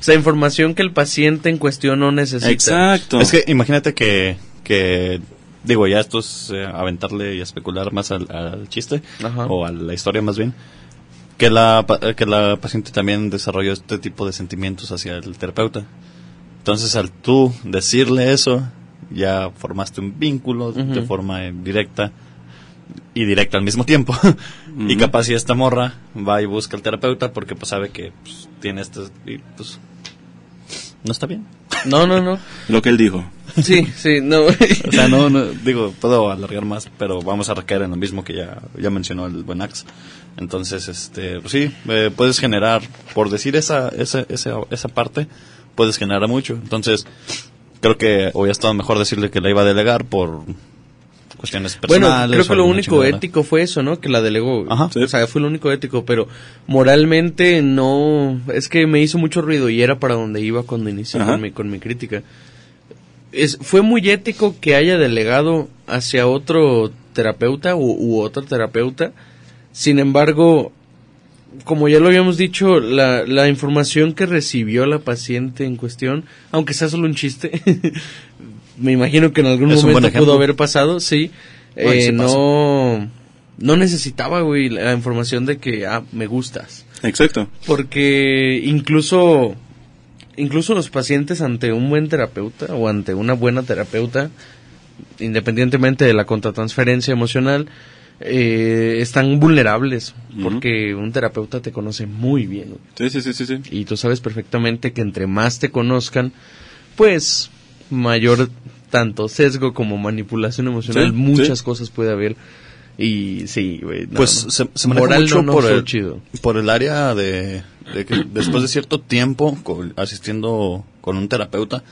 O sea, información que el paciente en cuestión no necesita. Exacto. Es que imagínate que, que digo, ya esto es eh, aventarle y especular más al, al chiste, Ajá. o a la historia más bien, que la, pa- que la paciente también desarrolló este tipo de sentimientos hacia el terapeuta. Entonces, al tú decirle eso, ya formaste un vínculo de forma directa y directa al mismo tiempo. [laughs] Y capaz si esta morra va y busca al terapeuta porque pues sabe que pues, tiene esto y pues no está bien. No, no, no. [laughs] Lo que él dijo. Sí, sí, no. [laughs] O sea, no, no, digo, puedo alargar más, pero vamos a recaer en lo mismo que ya, ya mencionó el buen Ax. Entonces, este, pues sí, eh, puedes generar, por decir esa, esa, esa, esa parte, puedes generar mucho. Entonces, creo que hubiera estado mejor decirle que la iba a delegar por cuestiones Bueno, personales. creo o que lo único ético fue eso, ¿no? Que la delegó. Ajá. O sea, fue lo único ético, pero moralmente no. Es que me hizo mucho ruido y era para donde iba cuando inicié con mi, con mi crítica. Es, fue muy ético que haya delegado hacia otro terapeuta u, u otra terapeuta. Sin embargo, como ya lo habíamos dicho, la, la información que recibió la paciente en cuestión, aunque sea solo un chiste, [laughs] me imagino que en algún Es momento pudo haber pasado, sí. Eh, no, no necesitaba, güey, la información de que, ah, me gustas. Exacto. Porque incluso, incluso los pacientes ante un buen terapeuta o ante una buena terapeuta, independientemente de la contratransferencia emocional, eh, están vulnerables porque un terapeuta te conoce muy bien güey. Sí, sí, sí, sí, sí. y tú sabes perfectamente que entre más te conozcan, pues mayor tanto sesgo como manipulación emocional, Sí, muchas sí. cosas puede haber. Y sí, güey. no, Pues no. se, se maneja Moral mucho no, no por, el, chido. por el área de, de que después de cierto tiempo asistiendo con un terapeuta,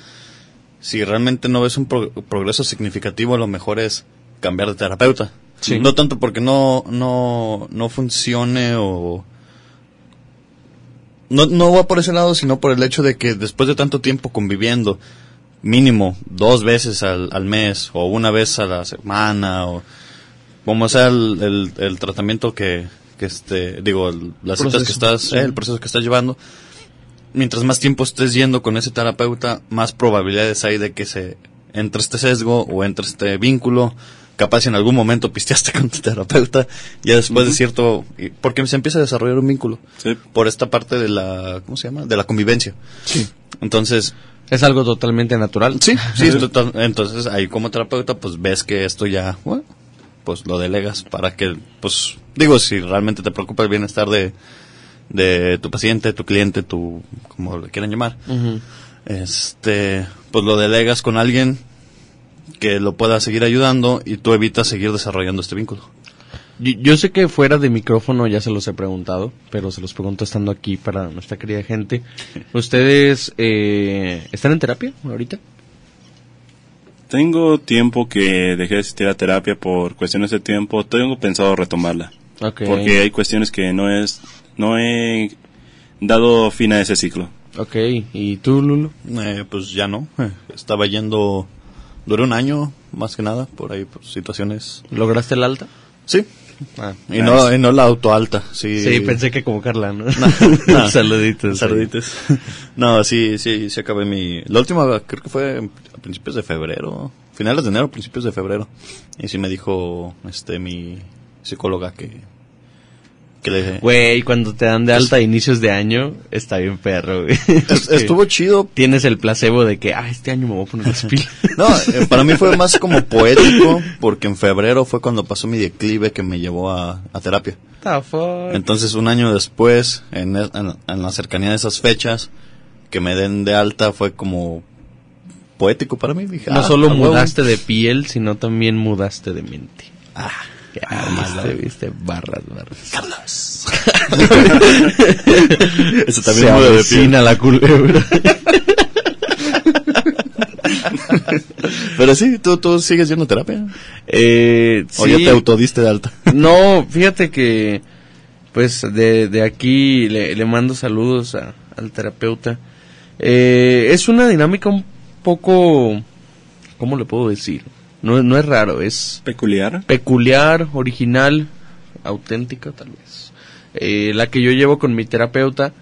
si realmente no ves un pro- progreso significativo, lo mejor es cambiar de terapeuta. Sí. No tanto porque no, no, no funcione o... No, no va por ese lado, sino por el hecho de que después de tanto tiempo conviviendo, mínimo dos veces al, al mes o una vez a la semana o como sea el, el, el tratamiento que, que este, digo, el- las citas que estás, sí. eh, el proceso que estás llevando, mientras más tiempo estés yendo con ese terapeuta, más probabilidades hay de que se entre este sesgo o entre este vínculo. Capaz en algún momento pisteaste [laughs] con tu terapeuta, ya después de cierto, y- porque se empieza a desarrollar un vínculo Sí. por esta parte de la, ¿cómo se llama? De la convivencia. Sí. Entonces, Es algo totalmente natural. Sí, sí, es total- entonces ahí como terapeuta pues ves que esto ya, bueno, pues lo delegas para que, pues digo, si realmente te preocupa el bienestar de, de tu paciente, tu cliente, tu, como le quieran llamar, este, pues lo delegas con alguien que lo pueda seguir ayudando y tú evitas seguir desarrollando este vínculo. Yo, yo sé que fuera de micrófono ya se los he preguntado, pero se los pregunto estando aquí para nuestra querida gente. [laughs] ¿Ustedes eh, están en terapia ahorita? Tengo tiempo que dejé de asistir a terapia por cuestiones de tiempo. Tengo pensado retomarla. Porque hay cuestiones que no es, no he dado fin a ese ciclo. Ok, ¿y tú, Lulu? Eh, pues ya no, [laughs] estaba yendo, duró un año más que nada, por ahí, por situaciones ¿Lograste el alta? Sí, Ah, Y no, y no la auto alta, sí. Sí, pensé que como Carla, ¿no? [laughs] no. [laughs] Saluditos. Saluditos. [laughs] No, sí, sí, sí acabé mi... La última creo que fue a principios de febrero, finales de enero, principios de febrero. Y sí me dijo este mi psicóloga que... que le... Güey, cuando te dan de alta a inicios de año, está bien perro, güey. [laughs] Es- estuvo chido. Tienes el placebo de que, ah, este año me voy a poner las [laughs] pilas. No, eh, para mí fue más como [laughs] poético, porque en febrero fue cuando pasó mi declive que me llevó a, a terapia. Entonces, un año después, en, en- en la cercanía de esas fechas, que me den de alta fue como poético para mí. Dije, No ah, solo mudaste de piel, sino también mudaste de mente. Ah, Ya, viste, viste, barras, barras. [laughs] Eso también Se de avecina la culebra. [laughs] Pero sí, ¿tú, tú sigues yendo a terapia. eh, O sí. ya te autodiste de alta. [laughs] No, fíjate que, pues, de, de aquí le, le mando saludos a- al terapeuta. Eh, es una dinámica un poco, ¿cómo le puedo decir? No, no es raro, es Peculiar. peculiar, original, auténtica tal vez. Eh, la que yo llevo con mi terapeuta,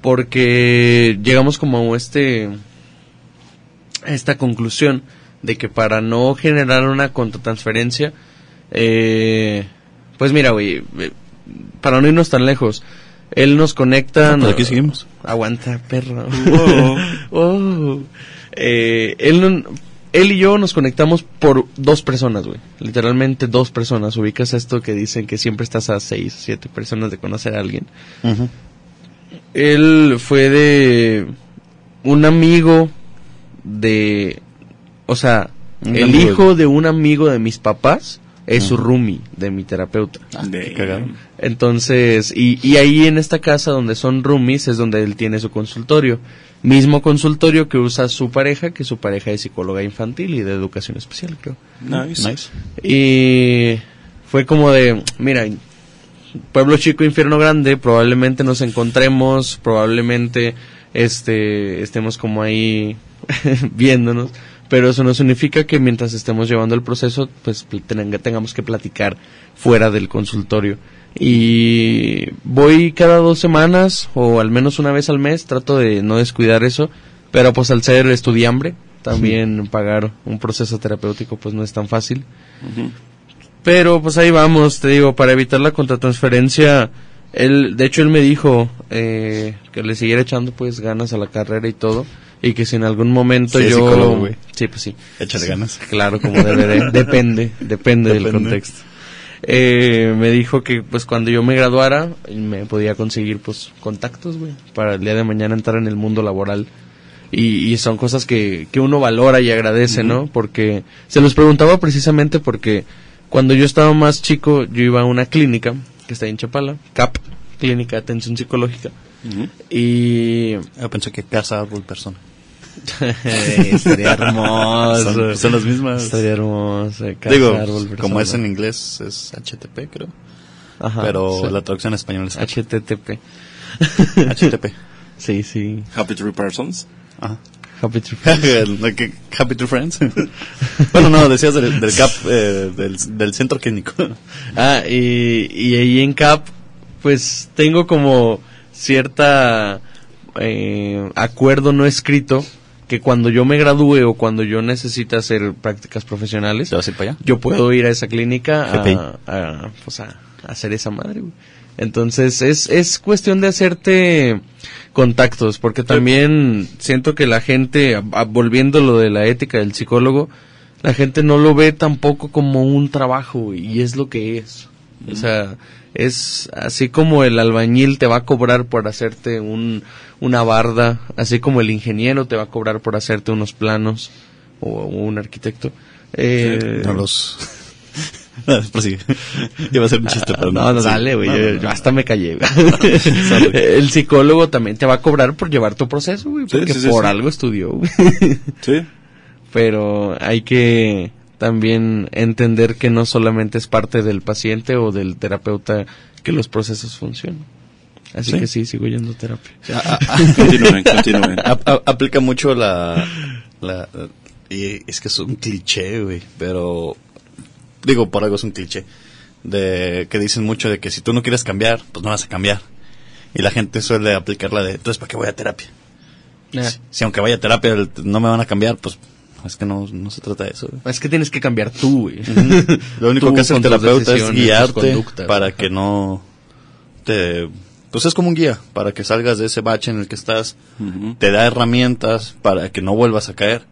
porque llegamos como a este, a esta conclusión de que para no generar una contratransferencia, eh, pues mira, güey, eh, para no irnos tan lejos, él nos conecta... Pues no- aquí seguimos. Aguanta, perro. [laughs] Oh. Eh, él, no- él y yo nos conectamos por dos personas, güey. Literalmente dos personas. Ubicas esto que dicen que siempre estás a seis, siete personas de conocer a alguien. Él fue de un amigo de... O sea, Un el amigo hijo de un amigo de mis papás es su roomie de mi terapeuta. De- Qué cagado. Entonces, y, y ahí en esta casa donde son roomies es donde él tiene su consultorio. Mismo consultorio que usa su pareja, que su pareja es psicóloga infantil y de educación especial, creo. Nice. Nice. Y fue como de, mira, pueblo chico, infierno grande, probablemente nos encontremos, probablemente este estemos como ahí [laughs] viéndonos, pero eso no significa que mientras estemos llevando el proceso, pues tenga- tengamos que platicar fuera del consultorio. Y voy cada dos semanas o al menos una vez al mes, trato de no descuidar eso, pero pues al ser estudiambre, también pagar un proceso terapéutico pues no es tan fácil. Pero pues ahí vamos, te digo, para evitar la contratransferencia, él, de hecho él me dijo eh, que le siguiera echando pues ganas a la carrera y todo, y que si en algún momento Sí, yo... Sí, pues sí. Échale ganas. Claro, como debe de. [laughs] Depende, depende del Depende. contexto. Eh, me dijo que pues cuando yo me graduara me podía conseguir pues contactos, güey, para el día de mañana entrar en el mundo laboral. Y, y son cosas que, que uno valora y agradece, ¿no? Porque se los preguntaba precisamente porque cuando yo estaba más chico yo iba a una clínica que está en Chapala, CAP, Clínica de Atención Psicológica. Y Yo pensé que casa, árbol, persona. [laughs] estaría hermoso. Son, son las mismas. Estaría hermoso. casa, Digo, árbol, como es en inglés, es HTTP, creo. Ajá, pero sí. la traducción en español es HTTP. HTTP. [laughs] Sí, sí. Happy Tree Persons. Ajá. Happy Tree [laughs] Like, Happy True Friends. bueno, no, decías del, del CAP, eh, del, del centro clínico. Ah, y, y ahí en CAP, pues tengo como cierta eh, acuerdo no escrito que cuando yo me gradúe o cuando yo necesite hacer prácticas profesionales, ¿Te vas a ir para allá? yo puedo ir a esa clínica a, a, pues a, a hacer esa madre, güey. Entonces es, es cuestión de hacerte contactos, porque también siento que la gente, volviendo lo de la ética del psicólogo, la gente no lo ve tampoco como un trabajo, y es lo que es. O sea, es así como el albañil te va a cobrar por hacerte un, una barda, así como el ingeniero te va a cobrar por hacerte unos planos, o, un arquitecto. Eh, No los... [laughs] No, prosigue. Iba a ser un chiste, pero no. no, no, Sí. dale, güey. No, yo, no, no. yo hasta me callé. [laughs] [laughs] el psicólogo también te va a cobrar por llevar tu proceso, güey. Porque sí, sí, por algo estudió, güey. Sí. Pero hay que también entender que no solamente es parte del paciente o del terapeuta que los procesos funcionan. Así Sí. que sí, sigo yendo a terapia. Ah, ah, [laughs] Continúen, continúen. ah, ah, aplica mucho la, la... Y es que es un cliché, güey. Pero... Digo, por algo es un cliché. de que dicen mucho de que si tú no quieres cambiar, pues no vas a cambiar. Y la gente suele aplicar la de, entonces, ¿para qué voy a terapia? Ah, Si, si aunque vaya a terapia el- no me van a cambiar, pues es que no, no se trata de eso. güey. Es que tienes que cambiar tú, güey. Lo único Tú que hace el terapeuta es guiarte para que no te... Pues es como un guía, para que salgas de ese bache en el que estás. Te da herramientas para que no vuelvas a caer.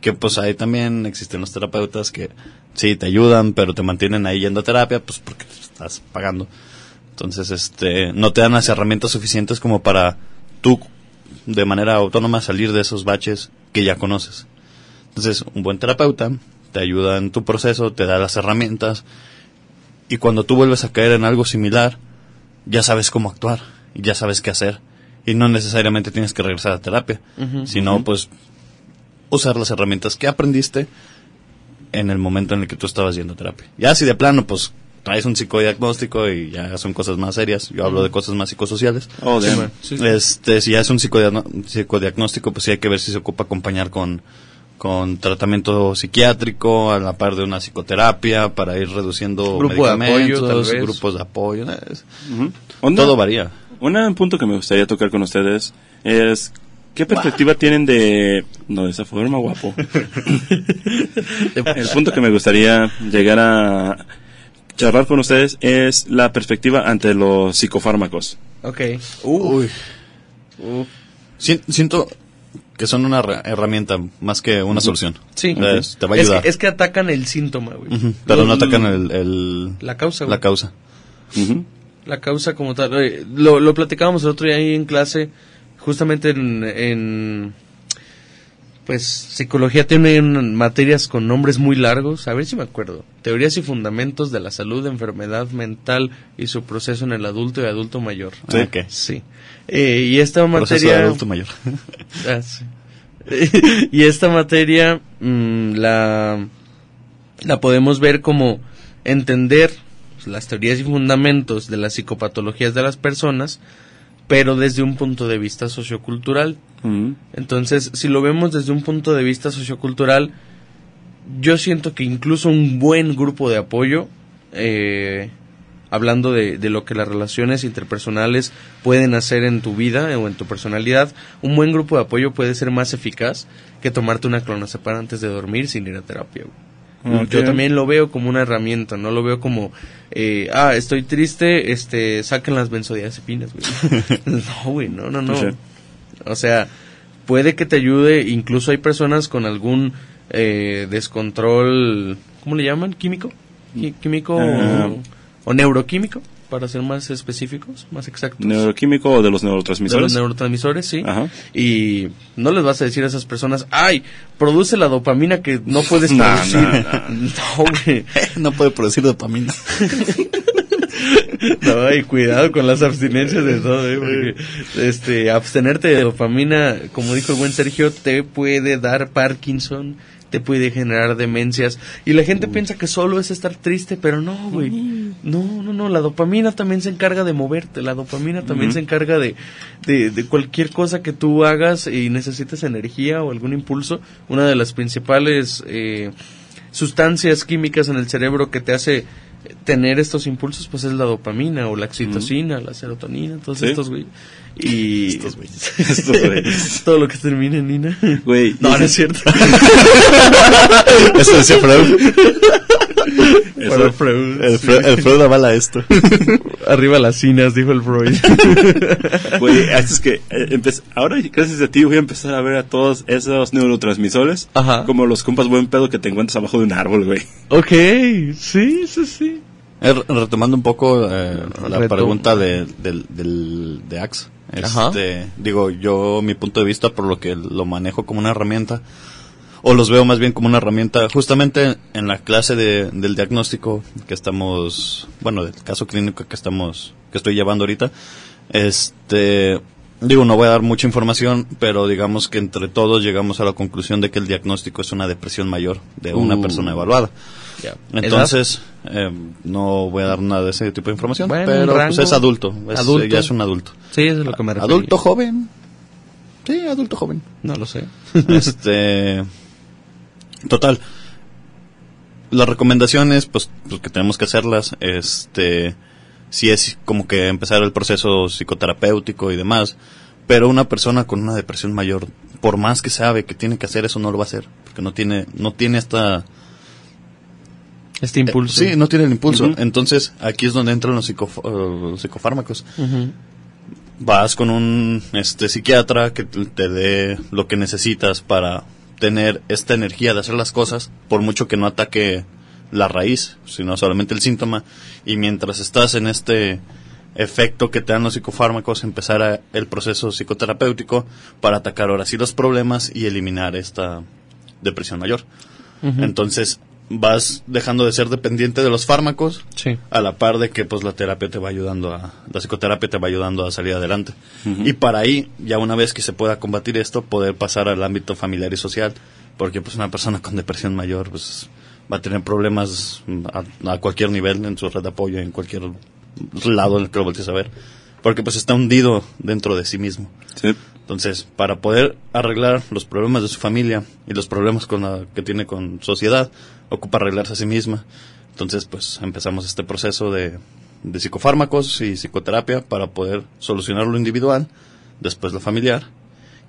Que pues ahí también existen los terapeutas que sí te ayudan, pero te mantienen ahí yendo a terapia, pues porque estás pagando. Entonces, este, no te dan las herramientas suficientes como para tú de manera autónoma salir de esos baches que ya conoces. Entonces, un buen terapeuta te ayuda en tu proceso, te da las herramientas y cuando tú vuelves a caer en algo similar, ya sabes cómo actuar y ya sabes qué hacer y no necesariamente tienes que regresar a terapia, sino pues usar las herramientas que aprendiste en el momento en el que tú estabas yendo a terapia. Ya si de plano pues traes un psicodiagnóstico y ya son cosas más serias, yo hablo de cosas más psicosociales. Oh, Sí, damn. man. Sí, sí. Este, si ya es un psicodiagnóstico, pues sí hay que ver si se ocupa acompañar con, con tratamiento psiquiátrico, a la par de una psicoterapia, para ir reduciendo Grupo de apoyo, medicamentos, tal vez. grupos de apoyo. es- Todo varía. Un punto que me gustaría tocar con ustedes es ¿qué perspectiva tienen de no de esa forma guapo? [laughs] El punto que me gustaría llegar a charlar con ustedes es la perspectiva ante los psicofármacos. Ok. Uy. Uf. Si- siento que son una herra- herramienta más que una solución. Sí. Es- te va a Es ayudar. que, es que atacan el síntoma, güey. Pero Lo- no atacan el, el- La causa, güey. la causa. La causa como tal. Oye, Lo, lo platicábamos el otro día ahí en clase, justamente en, en, pues psicología tiene materias con nombres muy largos, a ver si me acuerdo. Teorías y fundamentos de la salud, enfermedad mental y su proceso en el adulto y adulto mayor. Sí. Ok. Sí. Eh, y esta Proceso de materia adulto mayor. [laughs] Ah, sí. [laughs] y esta materia la, la podemos ver como entender las teorías y fundamentos de las psicopatologías de las personas, pero desde un punto de vista sociocultural. Ujú. Entonces, si lo vemos desde un punto de vista sociocultural, yo siento que incluso un buen grupo de apoyo, eh, hablando de, de lo que las relaciones interpersonales pueden hacer en tu vida o en tu personalidad, un buen grupo de apoyo puede ser más eficaz que tomarte una clonazepam antes de dormir sin ir a terapia. Yo también lo veo como una herramienta, no lo veo como, eh, ah, estoy triste, este, saquen las benzodiazepinas, güey. [laughs] no, güey, no, no, no. O sea, puede que te ayude, incluso hay personas con algún eh, descontrol, ¿cómo le llaman? ¿Químico? ¿Químico Ah. o, o neuroquímico? Para ser más específicos, más exactos. Neuroquímico o de los de neurotransmisores. los neurotransmisores, sí. Ajá. Y no les vas a decir a esas personas, ay, produce la dopamina que no [laughs] puedes producir. [laughs] no, No, güey. [laughs] no puede producir dopamina. No, y cuidado con las abstinencias de todo, ¿eh? porque este, abstenerte de dopamina, como dijo el buen Sergio, te puede dar Parkinson, te puede generar demencias. Y la gente piensa que solo es estar triste, pero no, güey. No, no, no, la dopamina también se encarga de moverte, la dopamina también se encarga de, de, de cualquier cosa que tú hagas y necesites energía o algún impulso. Una de las principales eh, sustancias químicas en el cerebro que te hace tener estos impulsos pues es la dopamina o la oxitocina, la serotonina, todos Sí. estos güey. Y Estos güeyes. [laughs] Estos güeyes. [laughs] todo lo que termina en Nina. Güey, No, no es cierto. [laughs] Eso decía Freud. [laughs] Para Freud, El, sí. Freud, el Freud avala esto. [laughs] Arriba las cinas, dijo el Freud. [laughs] Güey, es que eh, ahora gracias a ti voy a empezar a ver a todos esos neurotransmisores Ajá. como los compas buen pedo que te encuentras abajo de un árbol, güey. ok, sí, sí, sí. Eh, re- retomando un poco eh, la Retom- pregunta de, del, del, de Axe. Este, digo, yo mi punto de vista por lo que lo manejo como una herramienta, o los veo más bien como una herramienta, justamente en la clase de, del diagnóstico que estamos, bueno, del caso clínico que estamos, que estoy llevando ahorita, este, digo, no voy a dar mucha información, pero digamos que entre todos llegamos a la conclusión de que el diagnóstico es una depresión mayor de una Uh. persona evaluada. Ya. Entonces, eh, no voy a dar nada de ese tipo de información, Bueno, pero pues es adulto, es- Adulto. ya es un adulto. Sí, eso es lo que me refiero. Adulto joven. Sí, adulto joven. No lo sé. [laughs] este, total. las recomendaciones, pues, pues que tenemos que hacerlas, este, si es como que empezar el proceso psicoterapéutico y demás, pero una persona con una depresión mayor, por más que sabe que tiene que hacer eso, no lo va a hacer, porque no tiene, no tiene esta, Este impulso. Eh, sí, no tiene el impulso. Entonces, aquí es donde entran los, psicof- los psicofármacos. Vas con un este psiquiatra que te dé lo que necesitas para tener esta energía de hacer las cosas, por mucho que no ataque la raíz, sino solamente el síntoma. Y mientras estás en este efecto que te dan los psicofármacos, empezar a- el proceso psicoterapéutico para atacar ahora sí los problemas y eliminar esta depresión mayor. Entonces vas dejando de ser dependiente de los fármacos Sí. a la par de que pues la terapia te va ayudando a la psicoterapia te va ayudando a salir adelante y para ahí ya una vez que se pueda combatir esto poder pasar al ámbito familiar y social porque pues una persona con depresión mayor pues va a tener problemas a, a cualquier nivel en su red de apoyo en cualquier lado en el que lo voltees a ver porque pues está hundido dentro de sí mismo Sí. entonces, para poder arreglar los problemas de su familia y los problemas con la que tiene con sociedad, ocupa arreglarse a sí misma. Entonces, pues empezamos este proceso de, de psicofármacos y psicoterapia para poder solucionar lo individual, después lo familiar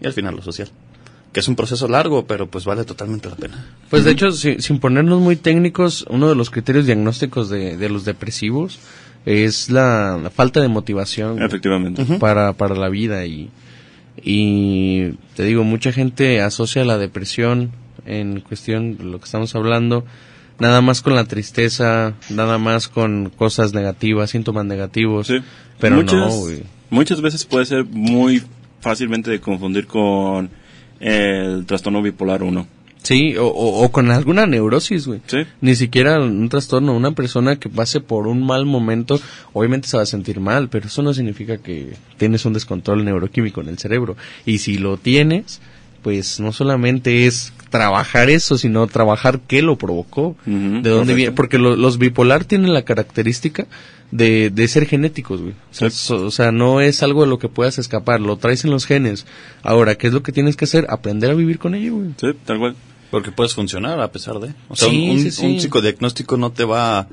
y al final lo social. Que es un proceso largo, pero pues vale totalmente la pena. Pues de hecho, si- sin ponernos muy técnicos, uno de los criterios diagnósticos de, de los depresivos es la, la falta de motivación Efectivamente. Para, para la vida y, y te digo, mucha gente asocia la depresión en cuestión de lo que estamos hablando nada más con la tristeza, nada más con cosas negativas, síntomas negativos, Sí. pero muchas, no. Muchas veces puede ser muy fácilmente de confundir con el trastorno bipolar 1. Sí, o, o, o con alguna neurosis, güey. Sí. Ni siquiera un trastorno. Una persona que pase por un mal momento, obviamente se va a sentir mal, pero eso no significa que tienes un descontrol neuroquímico en el cerebro. Y si lo tienes, pues no solamente es trabajar eso, sino trabajar qué lo provocó. De dónde viene. Porque lo- los bipolar tienen la característica de, de ser genéticos, güey. O sea, Sí. so- o sea, no es algo de lo que puedas escapar, lo traes en los genes. Ahora, ¿qué es lo que tienes que hacer? Aprender a vivir con ello, güey. Sí, tal cual. Porque puedes funcionar a pesar de. O sea, Sí, un, sí, sí. un psicodiagnóstico no te va. a-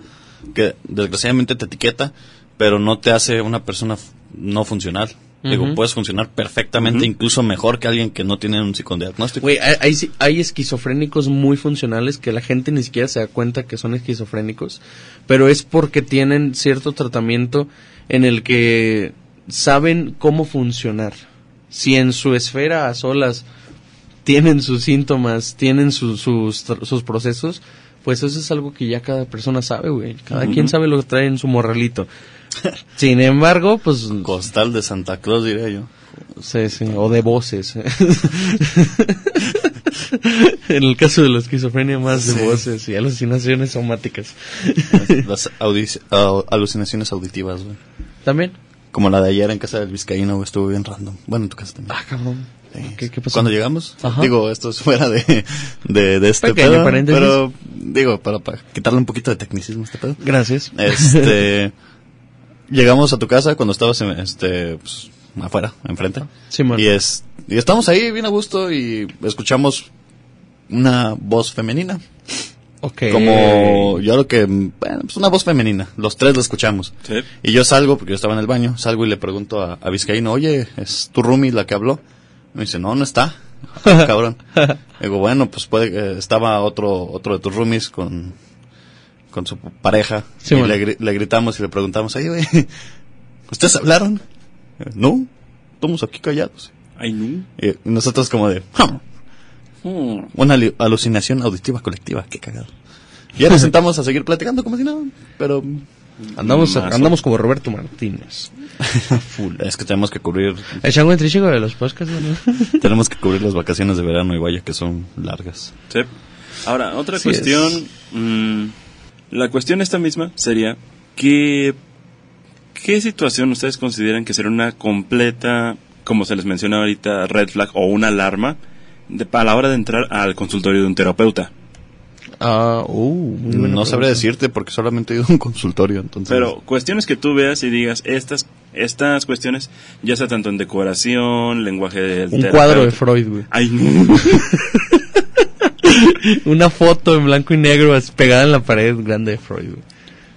que desgraciadamente te etiqueta, pero no te hace una persona no funcional. Digo, Ujú. puedes funcionar perfectamente, incluso mejor que alguien que no tiene un psicodiagnóstico. Güey, hay, hay, hay esquizofrénicos muy funcionales que la gente ni siquiera se da cuenta que son esquizofrénicos, pero es porque tienen cierto tratamiento en el que saben cómo funcionar. Si en su esfera a solas tienen sus síntomas, tienen su- sus, sus procesos, pues eso es algo que ya cada persona sabe, güey. Cada quien sabe lo que trae en su morralito. Sin embargo, pues... Costal de Santa Claus, diría yo. Sí, sí, o de voces. [laughs] en el caso de la esquizofrenia, más de voces y alucinaciones somáticas. Las [laughs] alucinaciones auditivas, güey. ¿También? Como la de ayer en casa del Vizcaíno, güey, estuvo bien random. Bueno, en tu casa también. Ah, cabrón. Sí. ¿Qué, qué pasó? Cuando llegamos, Ajá. digo, esto es fuera de, de, de este Pequeño pedo, pero digo, para, para quitarle un poquito de tecnicismo a este pedo. Gracias. Este, [laughs] llegamos a tu casa cuando estabas, en, este, pues, afuera, enfrente. Simón. Y es, y estamos ahí bien a gusto y escuchamos una voz femenina. Ok. Como, yo lo que, bueno, pues una voz femenina. Los tres la escuchamos. Sí. Y yo salgo, porque yo estaba en el baño, salgo y le pregunto a, a Vizcaíno, oye, ¿es tu roomie la que habló? Me dice, no, no está. [laughs] Ah, Cabrón. Digo, bueno, pues puede que estaba otro, otro de tus roomies con, con su pareja. Sí, y bueno. le, le gritamos y le preguntamos, oye, güey, ¿ustedes hablaron? No, estamos aquí callados. Ay, no. Y nosotros como de, "Huh, Hmm. una alucinación auditiva colectiva, qué cagado. Y ya nos [laughs] sentamos a seguir platicando como si nada, pero Andamos, andamos como Roberto Martínez. full. Es que tenemos que cubrir El chango intrínsego de los podcasts, ¿no? [laughs] Tenemos que cubrir las vacaciones de verano y vaya que son largas. Sí. Ahora, otra cuestión. es. mm, la cuestión esta misma sería que ¿qué situación ustedes consideran que será una completa, como se les menciona ahorita, red flag o una alarma de, a la hora de entrar al consultorio de un terapeuta? Ah, uh, No sabré decirte porque solamente he ido a un consultorio, entonces. Pero cuestiones que tú veas y digas, estas estas cuestiones, ya sea tanto en decoración, lenguaje del Un terapeuta- cuadro de Freud, güey. Ay, no. [laughs] [laughs] una foto en blanco y negro pegada en la pared grande de Freud. güey.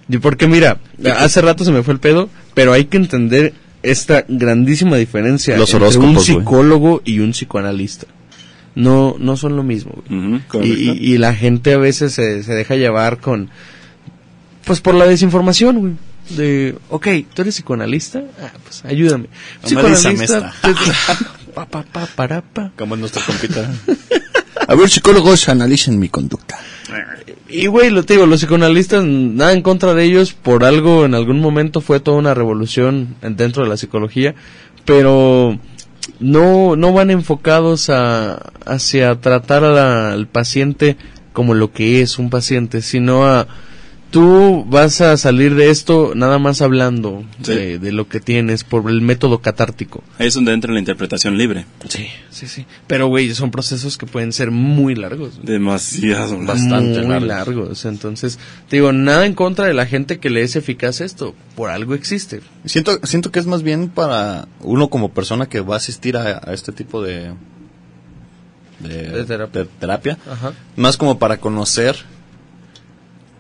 Y porque mira, hace rato se me fue el pedo, pero hay que entender esta grandísima diferencia Los entre un güey. psicólogo y un psicoanalista. No, no son lo mismo. güey. Y, correcto. y- y la gente a veces se, se deja llevar con, pues por la desinformación, güey. De, ok, ¿tú eres psicoanalista? Ah, pues ayúdame. Analízame esta. pues, [laughs] pa, pa, pa, para, pa. Como es nuestra compita. [laughs] A ver, psicólogos, analicen mi conducta. Y güey, lo digo, los psicoanalistas, nada en contra de ellos, por algo en algún momento fue toda una revolución en- dentro de la psicología, pero no, no van enfocados a, hacia tratar a la- al paciente como lo que es un paciente, sino a tú vas a salir de esto nada más hablando Sí. de, de lo que tienes por el método catártico. Ahí es donde entra la interpretación libre. Sí, sí, sí. Pero güey, son procesos que pueden ser muy largos. Demasiado. Bastante muy largos. largos. Entonces, te digo, nada en contra de la gente que le es eficaz esto. Por algo existe. Siento, siento que es más bien para uno como persona que va a asistir a, a este tipo de, de, De terapia. de terapia. Ajá. Más como para conocer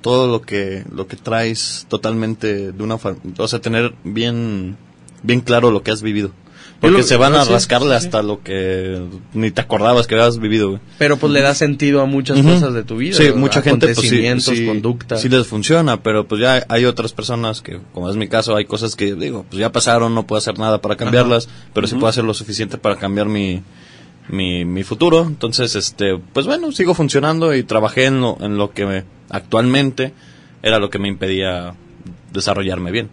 todo lo que, lo que traes totalmente de una o sea, tener bien, bien claro lo que has vivido. Porque lo- se van a sí, rascarle sí. hasta lo que ni te acordabas que habías vivido, güey. Pero pues le da sentido a muchas cosas de tu vida. Sí, mucha gente pues sí, sí, conductas. sí les funciona, pero pues ya hay otras personas que, como es mi caso, hay cosas que digo, pues ya pasaron, no puedo hacer nada para cambiarlas, pero sí puedo hacer lo suficiente para cambiar mi, mi, mi futuro. Entonces, este, pues bueno, sigo funcionando y trabajé en lo, en lo que me- actualmente era lo que me impedía desarrollarme bien.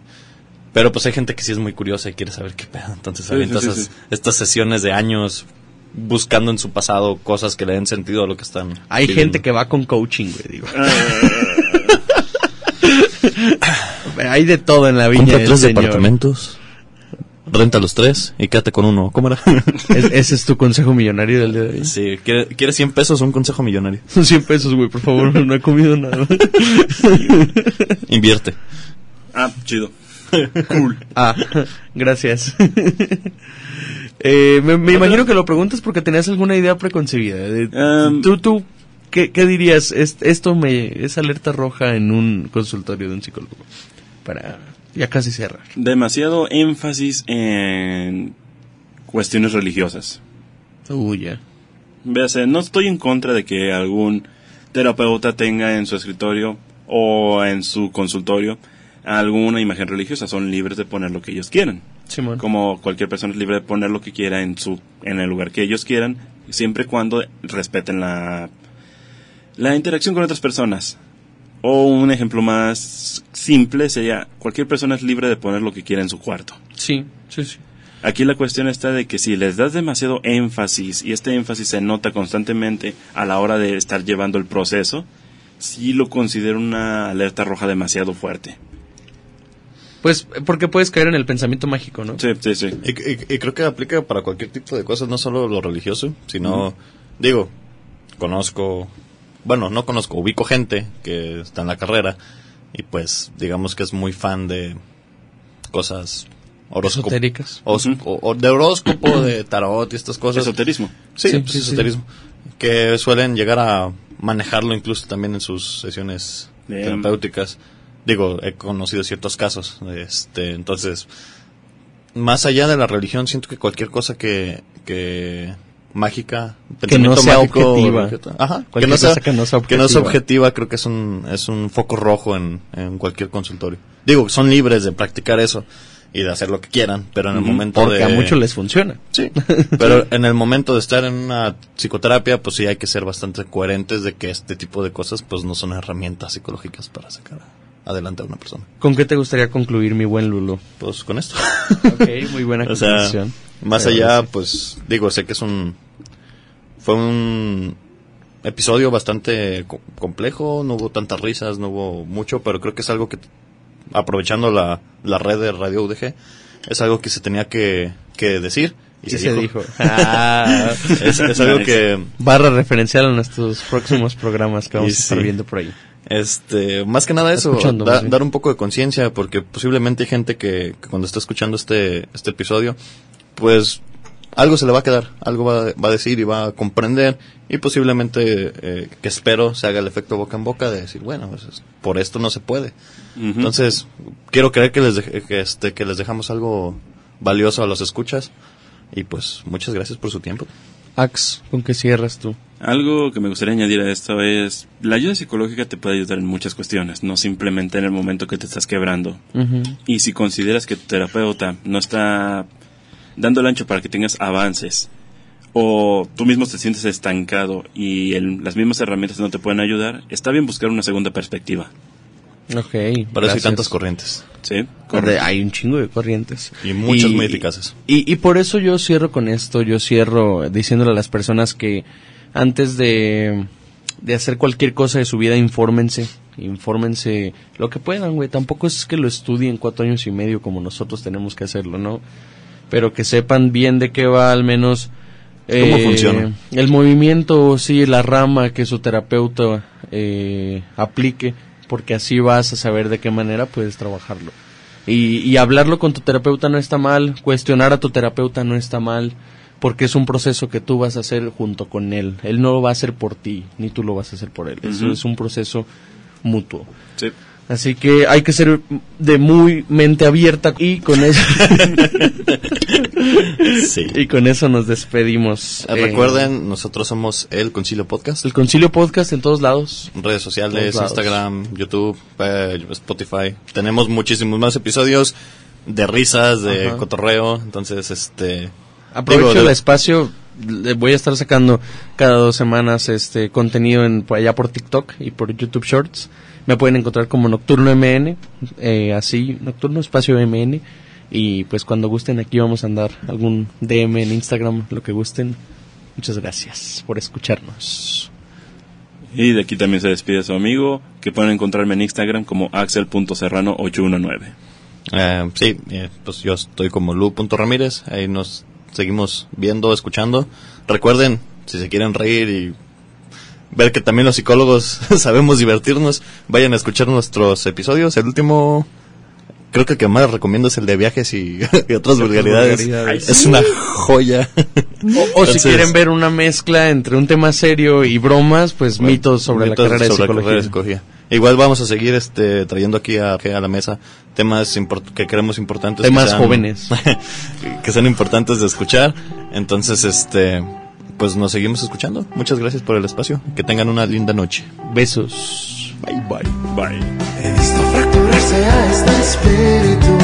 Pero pues hay gente que sí es muy curiosa y quiere saber qué pedo. Entonces Sí, esas- sí. estas sesiones de años buscando en su pasado cosas que le den sentido a lo que están. Hay viviendo. gente que va con coaching, güey, digo. [laughs] Hay de todo en la viña Compra del tres señor. departamentos, renta los tres y quédate con uno. ¿Cómo era? [laughs] Es- ese es tu consejo millonario del día de hoy. sí, ¿quiere- ¿quieres 100 pesos o un consejo millonario? [laughs] Son 100 pesos, güey, por favor, no he comido nada. [laughs] Invierte. Ah, chido. Ah, gracias. Eh, me, me imagino que lo preguntas porque tenías alguna idea preconcebida. de- Em, tú, tú, ¿qué, qué dirías? Es- esto me es alerta roja en un consultorio de un psicólogo. Para ya casi cerrar. Demasiado énfasis en cuestiones religiosas. Uy, ya. Véase, no estoy en contra de que algún terapeuta tenga en su escritorio o en su consultorio alguna imagen religiosa. Son libres de poner lo que ellos quieran. Simón. Como cualquier persona es libre de poner lo que quiera en su en el lugar que ellos quieran, siempre y cuando respeten la la interacción con otras personas. O un ejemplo más simple sería cualquier persona es libre de poner lo que quiera en su cuarto. Sí, sí, sí. Aquí la cuestión está de que si les das demasiado énfasis y este énfasis se nota constantemente a la hora de estar llevando el proceso, sí lo considero una alerta roja demasiado fuerte. Pues porque puedes caer en el pensamiento mágico, ¿no? Sí, sí, sí. Y, y- y creo que aplica para cualquier tipo de cosas, no solo lo religioso, sino, digo, conozco, bueno, no conozco, ubico gente que está en la carrera y pues digamos que es muy fan de cosas horóscopo, Esotéricas. os- o, o de horóscopo, de tarot y estas cosas. Esoterismo. Sí, Sí, pues, sí, sí. esoterismo. Que suelen llegar a manejarlo incluso también en sus sesiones Bien. terapéuticas. Digo, he conocido ciertos casos. Este, entonces, más allá de la religión, siento que cualquier cosa que, que mágica, Que no pensamiento sea mágico, objetiva. ajá, que no, sea, que no sea que no sea objetiva. creo que es un, es un foco rojo en, en cualquier consultorio. Digo, son libres de practicar eso y de hacer lo que quieran, pero en el momento Porque de... a muchos les funciona. Sí, [laughs] pero en el momento de estar en una psicoterapia, pues sí hay que ser bastante coherentes de que este tipo de cosas pues no son herramientas psicológicas para sacar adelante a una persona. ¿Con qué te gustaría concluir, mi buen Lulo? Pues con esto. Ok, muy buena [laughs] o sea, más Pero allá, sí. pues digo, sé que es un... Fue un episodio bastante co- complejo, no hubo tantas risas, no hubo mucho, pero creo que es algo que, aprovechando la, la red de Radio UDG, es algo que se tenía que, que decir. Y se, se dijo. dijo. [laughs] Ah, Es, es algo que barra referencial a nuestros próximos programas que vamos Y a estar sí. viendo por ahí. Este, más que nada eso, da- dar un poco de conciencia, porque posiblemente hay gente que, que cuando está escuchando este, este episodio, pues algo se le va a quedar, algo va, va a decir y va a comprender y posiblemente, eh, que espero, se haga el efecto boca en boca de decir, bueno, pues, es- por esto no se puede. Entonces, quiero creer que les, que, este, que les dejamos algo valioso a los escuchas y pues muchas gracias por su tiempo. Ax, ¿con qué cierras tú? Algo que me gustaría añadir a esto es, la ayuda psicológica te puede ayudar en muchas cuestiones, no simplemente en el momento que te estás quebrando. Y si consideras que tu terapeuta no está dando el ancho para que tengas avances, o tú mismo te sientes estancado y el- las mismas herramientas no te pueden ayudar, está bien buscar una segunda perspectiva. Ok. Para eso hay tantas corrientes. ¿Sí? Hay un chingo de corrientes. Y muchas muy eficaces. Y, y por eso yo cierro con esto, yo cierro diciéndole a las personas que antes de, de hacer cualquier cosa de su vida, infórmense, infórmense lo que puedan, güey. Tampoco es que lo estudien cuatro años y medio como nosotros tenemos que hacerlo, ¿no? Pero que sepan bien de qué va al menos... ¿Cómo eh, funciona? El movimiento, sí, la rama que su terapeuta eh, aplique, porque así vas a saber de qué manera puedes trabajarlo. Y, y hablarlo con tu terapeuta no está mal, cuestionar a tu terapeuta no está mal, porque es un proceso que tú vas a hacer junto con él. Él no lo va a hacer por ti, ni tú lo vas a hacer por él. Eso es un proceso mutuo. Sí. Así que hay que ser de muy mente abierta y con eso [laughs] Sí. y con eso nos despedimos. Eh, Eh, Recuerden, nosotros somos el Concilio Podcast. el Concilio Podcast en todos lados. redes sociales, lados. Instagram, YouTube, eh, Spotify. Tenemos muchísimos más episodios de risas, de Ajá. cotorreo. Entonces, este. Aprovecho digo, el espacio, le voy a estar sacando cada dos semanas este contenido en, por allá por TikTok y por YouTube Shorts. Me pueden encontrar como Nocturno MN, eh, así, Nocturno Espacio MN. Y pues cuando gusten aquí vamos a andar algún DM en Instagram, lo que gusten. Muchas gracias por escucharnos. Y de aquí también se despide su amigo, que pueden encontrarme en Instagram como axel.serrano819. eh, sí, eh, pues yo estoy como Lu.ramírez. Ahí nos seguimos viendo, escuchando. Recuerden, si se quieren reír y ver que también los psicólogos [laughs] sabemos divertirnos, vayan a escuchar nuestros episodios. El último, creo que el que más recomiendo es el de viajes y, [laughs] y otras vulgaridades. vulgaridades. Es una joya. O, o si quieren ver una mezcla entre un tema serio y bromas, pues mitos sobre Mitos la carrera de sobre la carrera de psicología. Igual vamos a seguir este trayendo aquí a, a la mesa temas import- que creemos importantes. Temas que sean- jóvenes. [laughs] que sean importantes de escuchar. Entonces, este, pues nos seguimos escuchando. Muchas gracias por el espacio. Que tengan una linda noche. Besos. Bye bye. Bye. He visto fracturarse a este espíritu